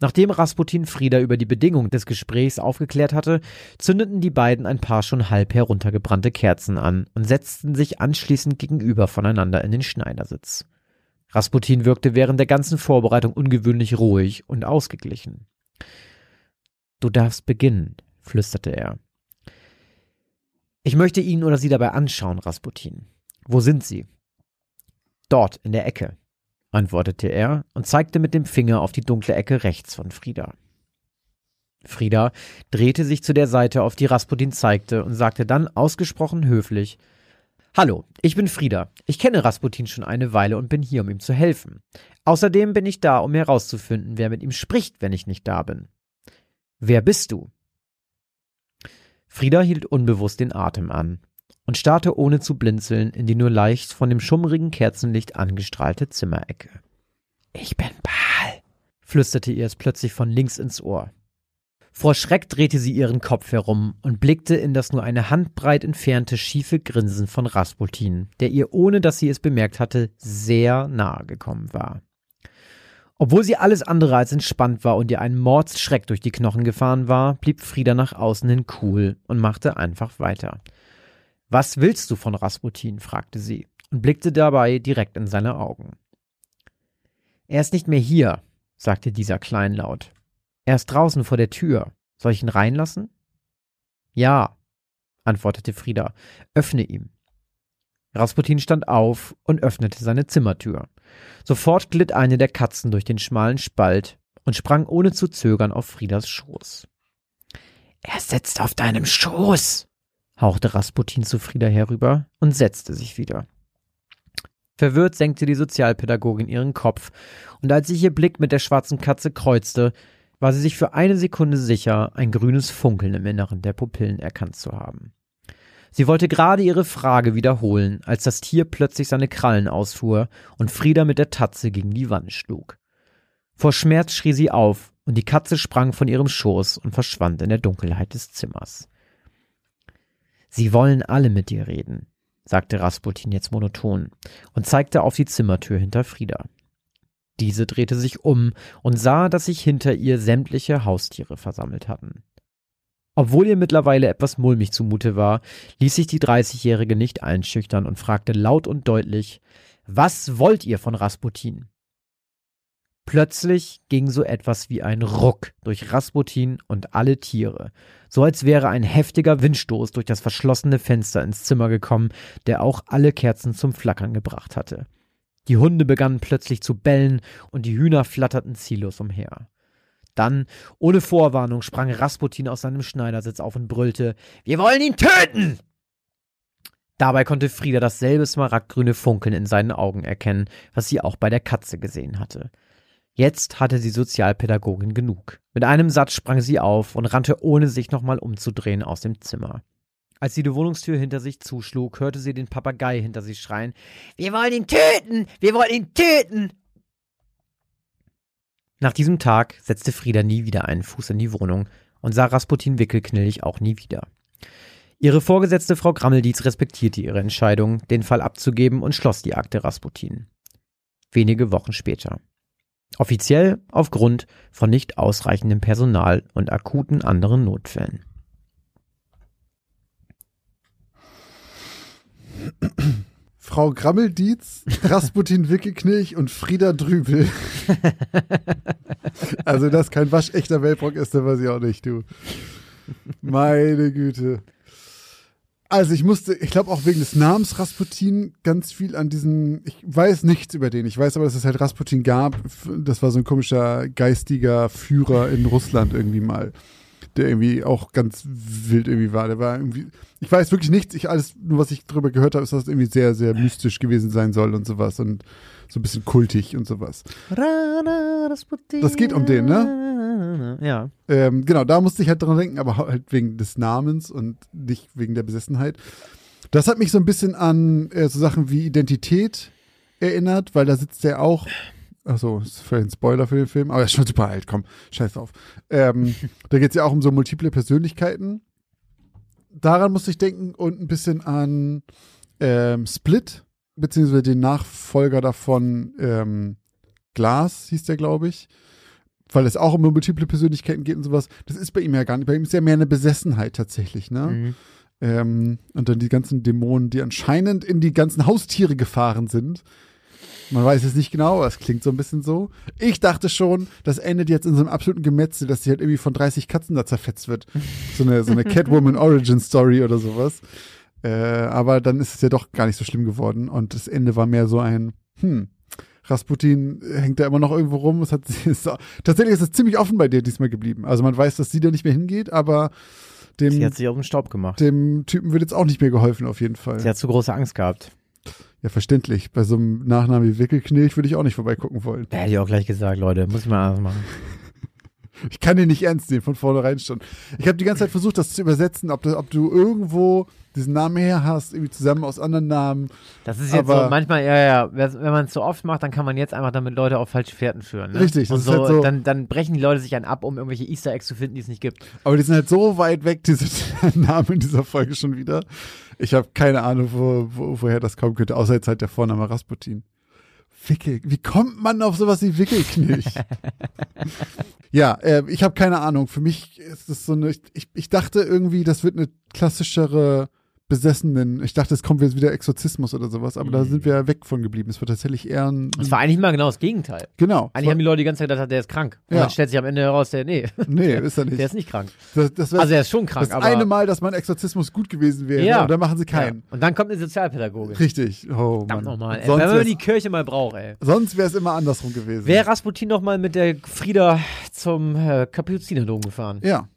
Nachdem Rasputin Frieda über die Bedingung des Gesprächs aufgeklärt hatte, zündeten die beiden ein paar schon halb heruntergebrannte Kerzen an und setzten sich anschließend gegenüber voneinander in den Schneidersitz. Rasputin wirkte während der ganzen Vorbereitung ungewöhnlich ruhig und ausgeglichen. Du darfst beginnen, flüsterte er. Ich möchte ihn oder sie dabei anschauen, Rasputin. Wo sind sie? Dort, in der Ecke, antwortete er und zeigte mit dem Finger auf die dunkle Ecke rechts von Frieda. Frieda drehte sich zu der Seite, auf die Rasputin zeigte, und sagte dann ausgesprochen höflich Hallo, ich bin Frieda. Ich kenne Rasputin schon eine Weile und bin hier, um ihm zu helfen. Außerdem bin ich da, um herauszufinden, wer mit ihm spricht, wenn ich nicht da bin. Wer bist du? Frieda hielt unbewusst den Atem an und starrte ohne zu blinzeln in die nur leicht von dem schummrigen Kerzenlicht angestrahlte Zimmerecke. Ich bin Paul, flüsterte ihr es plötzlich von links ins Ohr. Vor Schreck drehte sie ihren Kopf herum und blickte in das nur eine Handbreit entfernte schiefe Grinsen von Rasputin, der ihr, ohne dass sie es bemerkt hatte, sehr nahe gekommen war. Obwohl sie alles andere als entspannt war und ihr ein Mordsschreck durch die Knochen gefahren war, blieb Frieda nach außen hin cool und machte einfach weiter. Was willst du von Rasputin? fragte sie und blickte dabei direkt in seine Augen. Er ist nicht mehr hier, sagte dieser kleinlaut. Er ist draußen vor der Tür. Soll ich ihn reinlassen? Ja, antwortete Frieda. Öffne ihm. Rasputin stand auf und öffnete seine Zimmertür. Sofort glitt eine der Katzen durch den schmalen Spalt und sprang ohne zu zögern auf Friedas Schoß. Er sitzt auf deinem Schoß, hauchte Rasputin zu Frieda herüber und setzte sich wieder. Verwirrt senkte die Sozialpädagogin ihren Kopf, und als sich ihr Blick mit der schwarzen Katze kreuzte, war sie sich für eine Sekunde sicher, ein grünes Funkeln im Inneren der Pupillen erkannt zu haben. Sie wollte gerade ihre Frage wiederholen, als das Tier plötzlich seine Krallen ausfuhr und Frieda mit der Tatze gegen die Wand schlug. Vor Schmerz schrie sie auf, und die Katze sprang von ihrem Schoß und verschwand in der Dunkelheit des Zimmers. Sie wollen alle mit dir reden, sagte Rasputin jetzt monoton und zeigte auf die Zimmertür hinter Frieda. Diese drehte sich um und sah, dass sich hinter ihr sämtliche Haustiere versammelt hatten. Obwohl ihr mittlerweile etwas mulmig zumute war, ließ sich die Dreißigjährige nicht einschüchtern und fragte laut und deutlich, was wollt ihr von Rasputin? Plötzlich ging so etwas wie ein Ruck durch Rasputin und alle Tiere, so als wäre ein heftiger Windstoß durch das verschlossene Fenster ins Zimmer gekommen, der auch alle Kerzen zum Flackern gebracht hatte. Die Hunde begannen plötzlich zu bellen und die Hühner flatterten ziellos umher. Dann, ohne Vorwarnung, sprang Rasputin aus seinem Schneidersitz auf und brüllte: Wir wollen ihn töten! Dabei konnte Frieda dasselbe smaragdgrüne Funkeln in seinen Augen erkennen, was sie auch bei der Katze gesehen hatte. Jetzt hatte die Sozialpädagogin genug. Mit einem Satz sprang sie auf und rannte, ohne sich nochmal umzudrehen, aus dem Zimmer. Als sie die Wohnungstür hinter sich zuschlug, hörte sie den Papagei hinter sich schreien: Wir wollen ihn töten! Wir wollen ihn töten! Nach diesem Tag setzte Frieda nie wieder einen Fuß in die Wohnung und sah Rasputin Wickelknillig auch nie wieder. Ihre Vorgesetzte Frau Grammeldietz respektierte ihre Entscheidung, den Fall abzugeben und schloss die Akte Rasputin. Wenige Wochen später. Offiziell aufgrund von nicht ausreichendem Personal und akuten anderen Notfällen. Frau Grammeldietz, Rasputin Wickelknilch und Frieda Drübel. also, dass kein waschechter Wellbrock ist, dann weiß ich auch nicht, du. Meine Güte. Also ich musste, ich glaube auch wegen des Namens Rasputin ganz viel an diesen, ich weiß nichts über den, ich weiß aber, dass es halt Rasputin gab. Das war so ein komischer geistiger Führer in Russland irgendwie mal der irgendwie auch ganz wild irgendwie war. Der war irgendwie, ich weiß wirklich nichts, ich alles, nur was ich drüber gehört habe, ist, dass es irgendwie sehr, sehr mystisch gewesen sein soll und sowas und so ein bisschen kultig und sowas. Das geht um den, ne? Ja. Ähm, genau, da musste ich halt dran denken, aber halt wegen des Namens und nicht wegen der Besessenheit. Das hat mich so ein bisschen an äh, so Sachen wie Identität erinnert, weil da sitzt der auch. Achso, ist vielleicht ein Spoiler für den Film, aber er ist schon super alt, komm, scheiß drauf. Ähm, da geht es ja auch um so multiple Persönlichkeiten. Daran musste ich denken und ein bisschen an ähm, Split, beziehungsweise den Nachfolger davon, ähm, Glas hieß der, glaube ich. Weil es auch um multiple Persönlichkeiten geht und sowas. Das ist bei ihm ja gar nicht. Bei ihm ist ja mehr eine Besessenheit tatsächlich, ne? Mhm. Ähm, und dann die ganzen Dämonen, die anscheinend in die ganzen Haustiere gefahren sind. Man weiß es nicht genau, aber es klingt so ein bisschen so. Ich dachte schon, das endet jetzt in so einem absoluten Gemetzel, dass sie halt irgendwie von 30 Katzen da zerfetzt wird. So eine, so eine Catwoman Origin Story oder sowas. Äh, aber dann ist es ja doch gar nicht so schlimm geworden. Und das Ende war mehr so ein, hm, Rasputin hängt da immer noch irgendwo rum. Es hat, ist, tatsächlich ist es ziemlich offen bei dir diesmal geblieben. Also man weiß, dass sie da nicht mehr hingeht, aber dem, Sie hat sich auf den Staub gemacht. dem Typen wird jetzt auch nicht mehr geholfen, auf jeden Fall. Sie hat zu große Angst gehabt. Ja, verständlich. Bei so einem Nachnamen wie Wickelknilch würde ich auch nicht vorbeigucken wollen. Da hätte ich auch gleich gesagt, Leute, muss ich mal anders machen. Ich kann den nicht ernst nehmen, von vornherein schon. Ich habe die ganze Zeit versucht, das zu übersetzen, ob, das, ob du irgendwo diesen Namen her hast, irgendwie zusammen aus anderen Namen. Das ist jetzt Aber- so, manchmal, ja, ja, wenn man es so oft macht, dann kann man jetzt einfach damit Leute auf falsche Fährten führen. Ne? Richtig, das Und ist so, halt so- Dann, dann brechen die Leute sich einen ab, um irgendwelche Easter Eggs zu finden, die es nicht gibt. Aber die sind halt so weit weg, diese Namen in dieser Folge schon wieder. Ich habe keine Ahnung, wo, wo, woher das kommen könnte, außer jetzt halt der Vorname Rasputin. Wickel, wie kommt man auf sowas wie Wickelknilch? ja, äh, ich habe keine Ahnung. Für mich ist es so eine, ich, ich dachte irgendwie, das wird eine klassischere Besessenen. Ich dachte, es kommt jetzt wieder Exorzismus oder sowas, aber da Mhm. sind wir ja weg von geblieben. Es war tatsächlich eher ein. Das war eigentlich mal genau das Gegenteil. genau. Eigentlich haben die Leute die ganze Zeit gedacht, der ist krank. Und Ja. dann stellt sich am Ende heraus, der, nee, nee, ist er nicht. der ist nicht krank. das, das Also er ist schon krank, das aber. eine Mal, dass mein Exorzismus gut gewesen wäre. Ja. Und dann machen sie ja. keinen. Und dann kommt eine Sozialpädagogin. Richtig. Oh, Mann. nochmal, Wenn man die Kirche mal braucht, ey. Sonst wäre es immer andersrum gewesen. Wäre Rasputin noch mal mit der Frieda zum äh, Kapuzinerdom gefahren? ja,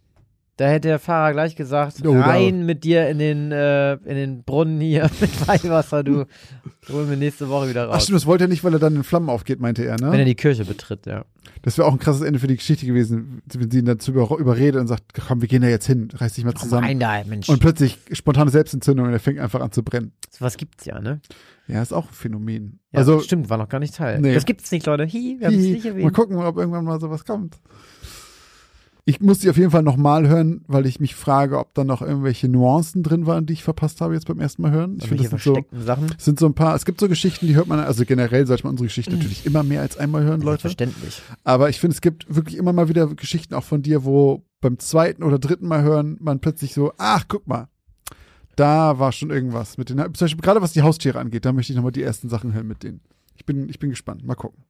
Da hätte der Fahrer gleich gesagt, Oh, da- rein mit dir in den, äh, in den Brunnen hier mit Weihwasser, du holen wir nächste Woche wieder Ach raus. stimmt, das wollte er nicht, weil er dann in Flammen aufgeht, meinte er, Wenn ne? er die Kirche betritt, ja. Das wäre auch ein krasses Ende für die Geschichte gewesen, wenn sie ihn dazu über, überredet und sagt, komm, wir gehen da jetzt hin, reiß dich mal zusammen. rein da, Mensch. Und plötzlich spontane Selbstentzündung und er fängt einfach an zu brennen. Was gibt's ja, ne? Ja, ist auch ein Phänomen. Ja, also, stimmt, war noch gar nicht Teil. Nee. Das gibt's nicht, Leute. Hi, wir haben es nicht mal erwähnt. gucken, ob irgendwann mal sowas kommt. Ich muss die auf jeden Fall nochmal hören, weil ich mich frage, ob da noch irgendwelche Nuancen drin waren, die ich verpasst habe jetzt beim ersten Mal hören. Ich finde, das sind so, Sachen. es sind so ein paar, es gibt so Geschichten, die hört man, also generell sollte man unsere Geschichte natürlich immer mehr als einmal hören, Leute. Verständlich. Aber ich finde, es gibt wirklich immer mal wieder Geschichten auch von dir, wo beim zweiten oder dritten Mal hören man plötzlich so, ach, guck mal, da war schon irgendwas mit den, zum Beispiel gerade was die Haustiere angeht, da möchte ich nochmal die ersten Sachen hören mit denen. Ich bin, ich bin gespannt. Mal gucken.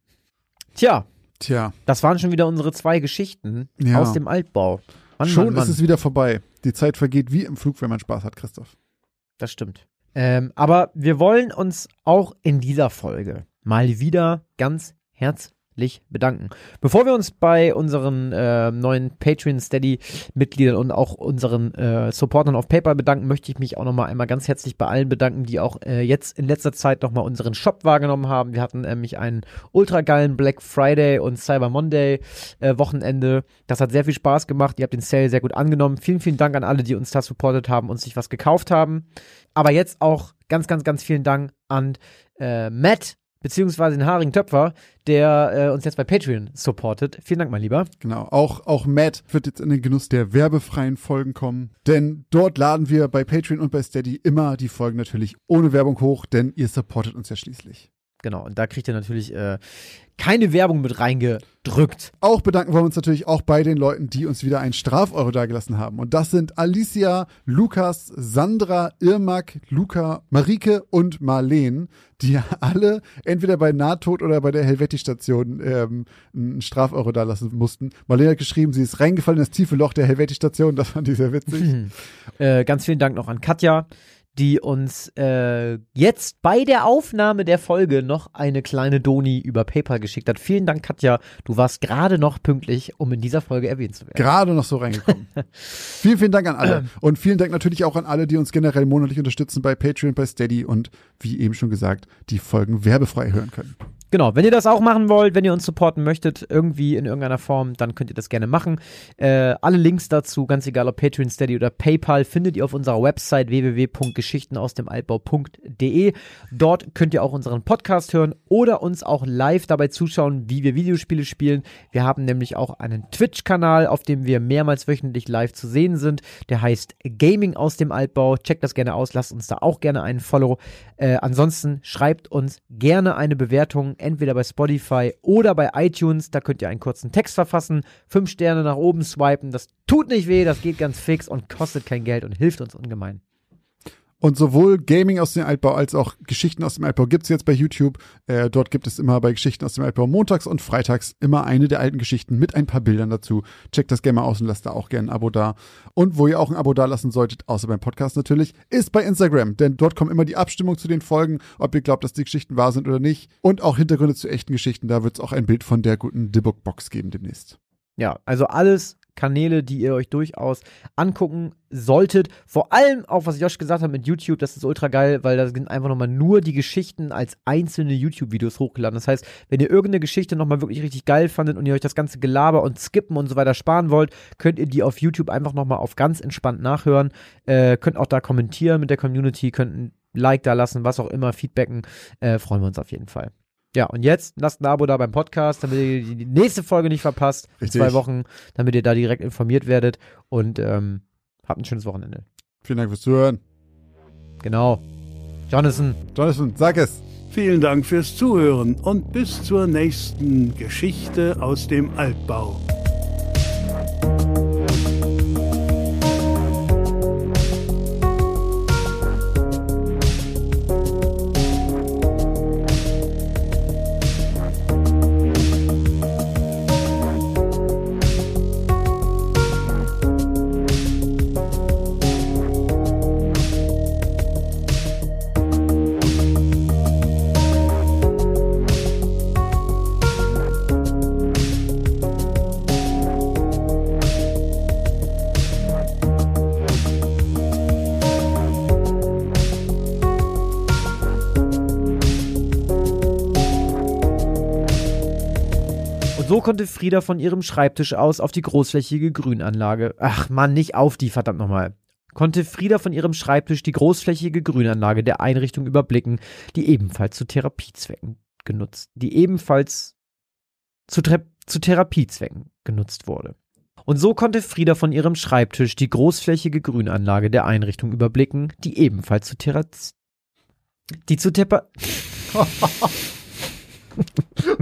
Tja, Tja, das waren schon wieder unsere zwei Geschichten Ja. aus dem Altbau. Mann, schon Mann, Mann. ist es wieder vorbei. Die Zeit vergeht wie im Flug, wenn man Spaß hat, Christoph. Das stimmt. Ähm, aber wir wollen uns auch in dieser Folge mal wieder ganz herzlich bedanken. Bevor wir uns bei unseren äh, neuen Patreon Steady Mitgliedern und auch unseren äh, Supportern auf PayPal bedanken, möchte ich mich auch nochmal einmal ganz herzlich bei allen bedanken, die auch äh, jetzt in letzter Zeit nochmal unseren Shop wahrgenommen haben. Wir hatten nämlich einen ultra geilen Black Friday und Cyber Monday äh, Wochenende. Das hat sehr viel Spaß gemacht. Ihr habt den Sale sehr gut angenommen. Vielen, vielen Dank an alle, die uns da supportet haben und sich was gekauft haben. Aber jetzt auch ganz, ganz, ganz vielen Dank an äh, Matt, beziehungsweise den Haring Töpfer, der äh, uns jetzt bei Patreon supportet. Vielen Dank, mein Lieber. Genau. Auch, auch Matt wird jetzt in den Genuss der werbefreien Folgen kommen. Denn dort laden wir bei Patreon und bei Steady immer die Folgen natürlich ohne Werbung hoch, denn ihr supportet uns ja schließlich. Genau, und da kriegt ihr natürlich äh, keine Werbung mit reingedrückt. Auch bedanken wollen wir uns natürlich auch bei den Leuten, die uns wieder einen Strafeuro dagelassen haben. Und das sind Alicia, Lukas, Sandra, Irmak, Luca, Marike und Marleen, die alle entweder bei Nahtod oder bei der Helvetii-Station ähm, einen Strafeuro dalassen mussten. Marleen hat geschrieben, sie ist reingefallen in das tiefe Loch der Helvetii-Station. Das fand ich sehr witzig. Äh, ganz vielen Dank noch an Katja, die uns äh, jetzt bei der Aufnahme der Folge noch eine kleine Doni über PayPal geschickt hat. Vielen Dank, Katja. Du warst gerade noch pünktlich, um in dieser Folge erwähnt zu werden. Gerade noch so reingekommen. vielen, vielen Dank an alle. Und vielen Dank natürlich auch an alle, die uns generell monatlich unterstützen bei Patreon, bei Steady und wie eben schon gesagt, die Folgen werbefrei hören können. Genau, wenn ihr das auch machen wollt, wenn ihr uns supporten möchtet, irgendwie in irgendeiner Form, dann könnt ihr das gerne machen. Äh, alle Links dazu, ganz egal ob Patreon, Steady oder PayPal, findet ihr auf unserer Website www.geschichtenausdemaltbau.de. Dort könnt ihr auch unseren Podcast hören oder uns auch live dabei zuschauen, wie wir Videospiele spielen. Wir haben nämlich auch einen Twitch-Kanal, auf dem wir mehrmals wöchentlich live zu sehen sind. Der heißt Gaming aus dem Altbau. Checkt das gerne aus, lasst uns da auch gerne einen Follow. Äh, ansonsten schreibt uns gerne eine Bewertung entweder bei Spotify oder bei iTunes. Da könnt ihr einen kurzen Text verfassen, fünf Sterne nach oben swipen. Das tut nicht weh, das geht ganz fix und kostet kein Geld und hilft uns ungemein. Und sowohl Gaming aus dem Altbau als auch Geschichten aus dem Altbau gibt es jetzt bei YouTube. Äh, dort gibt es immer bei Geschichten aus dem Altbau montags und freitags immer eine der alten Geschichten mit ein paar Bildern dazu. Checkt das gerne mal aus und lasst da auch gerne ein Abo da. Und wo ihr auch ein Abo da lassen solltet, außer beim Podcast natürlich, ist bei Instagram. Denn dort kommen immer die Abstimmung zu den Folgen, ob ihr glaubt, dass die Geschichten wahr sind oder nicht. Und auch Hintergründe zu echten Geschichten. Da wird es auch ein Bild von der guten Dibbook-Box geben demnächst. Ja, also alles Kanäle, die ihr euch durchaus angucken solltet. Vor allem auch, was Josh gesagt hat mit YouTube, das ist ultra geil, weil da sind einfach nochmal nur die Geschichten als einzelne YouTube-Videos hochgeladen. Das heißt, wenn ihr irgendeine Geschichte nochmal wirklich richtig geil fandet und ihr euch das ganze Gelaber und Skippen und so weiter sparen wollt, könnt ihr die auf YouTube einfach nochmal auf ganz entspannt nachhören. Äh, könnt auch da kommentieren mit der Community, könnt ein Like da lassen, was auch immer, Feedbacken. Äh, freuen wir uns auf jeden Fall. Ja, und jetzt lasst ein Abo da beim Podcast, damit ihr die nächste Folge nicht verpasst. Richtig. In zwei Wochen, damit ihr da direkt informiert werdet. Und ähm, habt ein schönes Wochenende. Vielen Dank fürs Zuhören. Genau. Jonathan. Jonathan, sag es. Vielen Dank fürs Zuhören und bis zur nächsten Geschichte aus dem Altbau. Konnte Frieda von ihrem Schreibtisch aus auf die großflächige Grünanlage. Ach Mann, nicht auf die, verdammt nochmal. Konnte Frieda von ihrem Schreibtisch die großflächige Grünanlage der Einrichtung überblicken, die ebenfalls zu Therapiezwecken genutzt, die ebenfalls zu, zu Therapiezwecken genutzt wurde. Und so konnte Frieda von ihrem Schreibtisch die großflächige Grünanlage der Einrichtung überblicken, die ebenfalls zu Thera die zu Tepa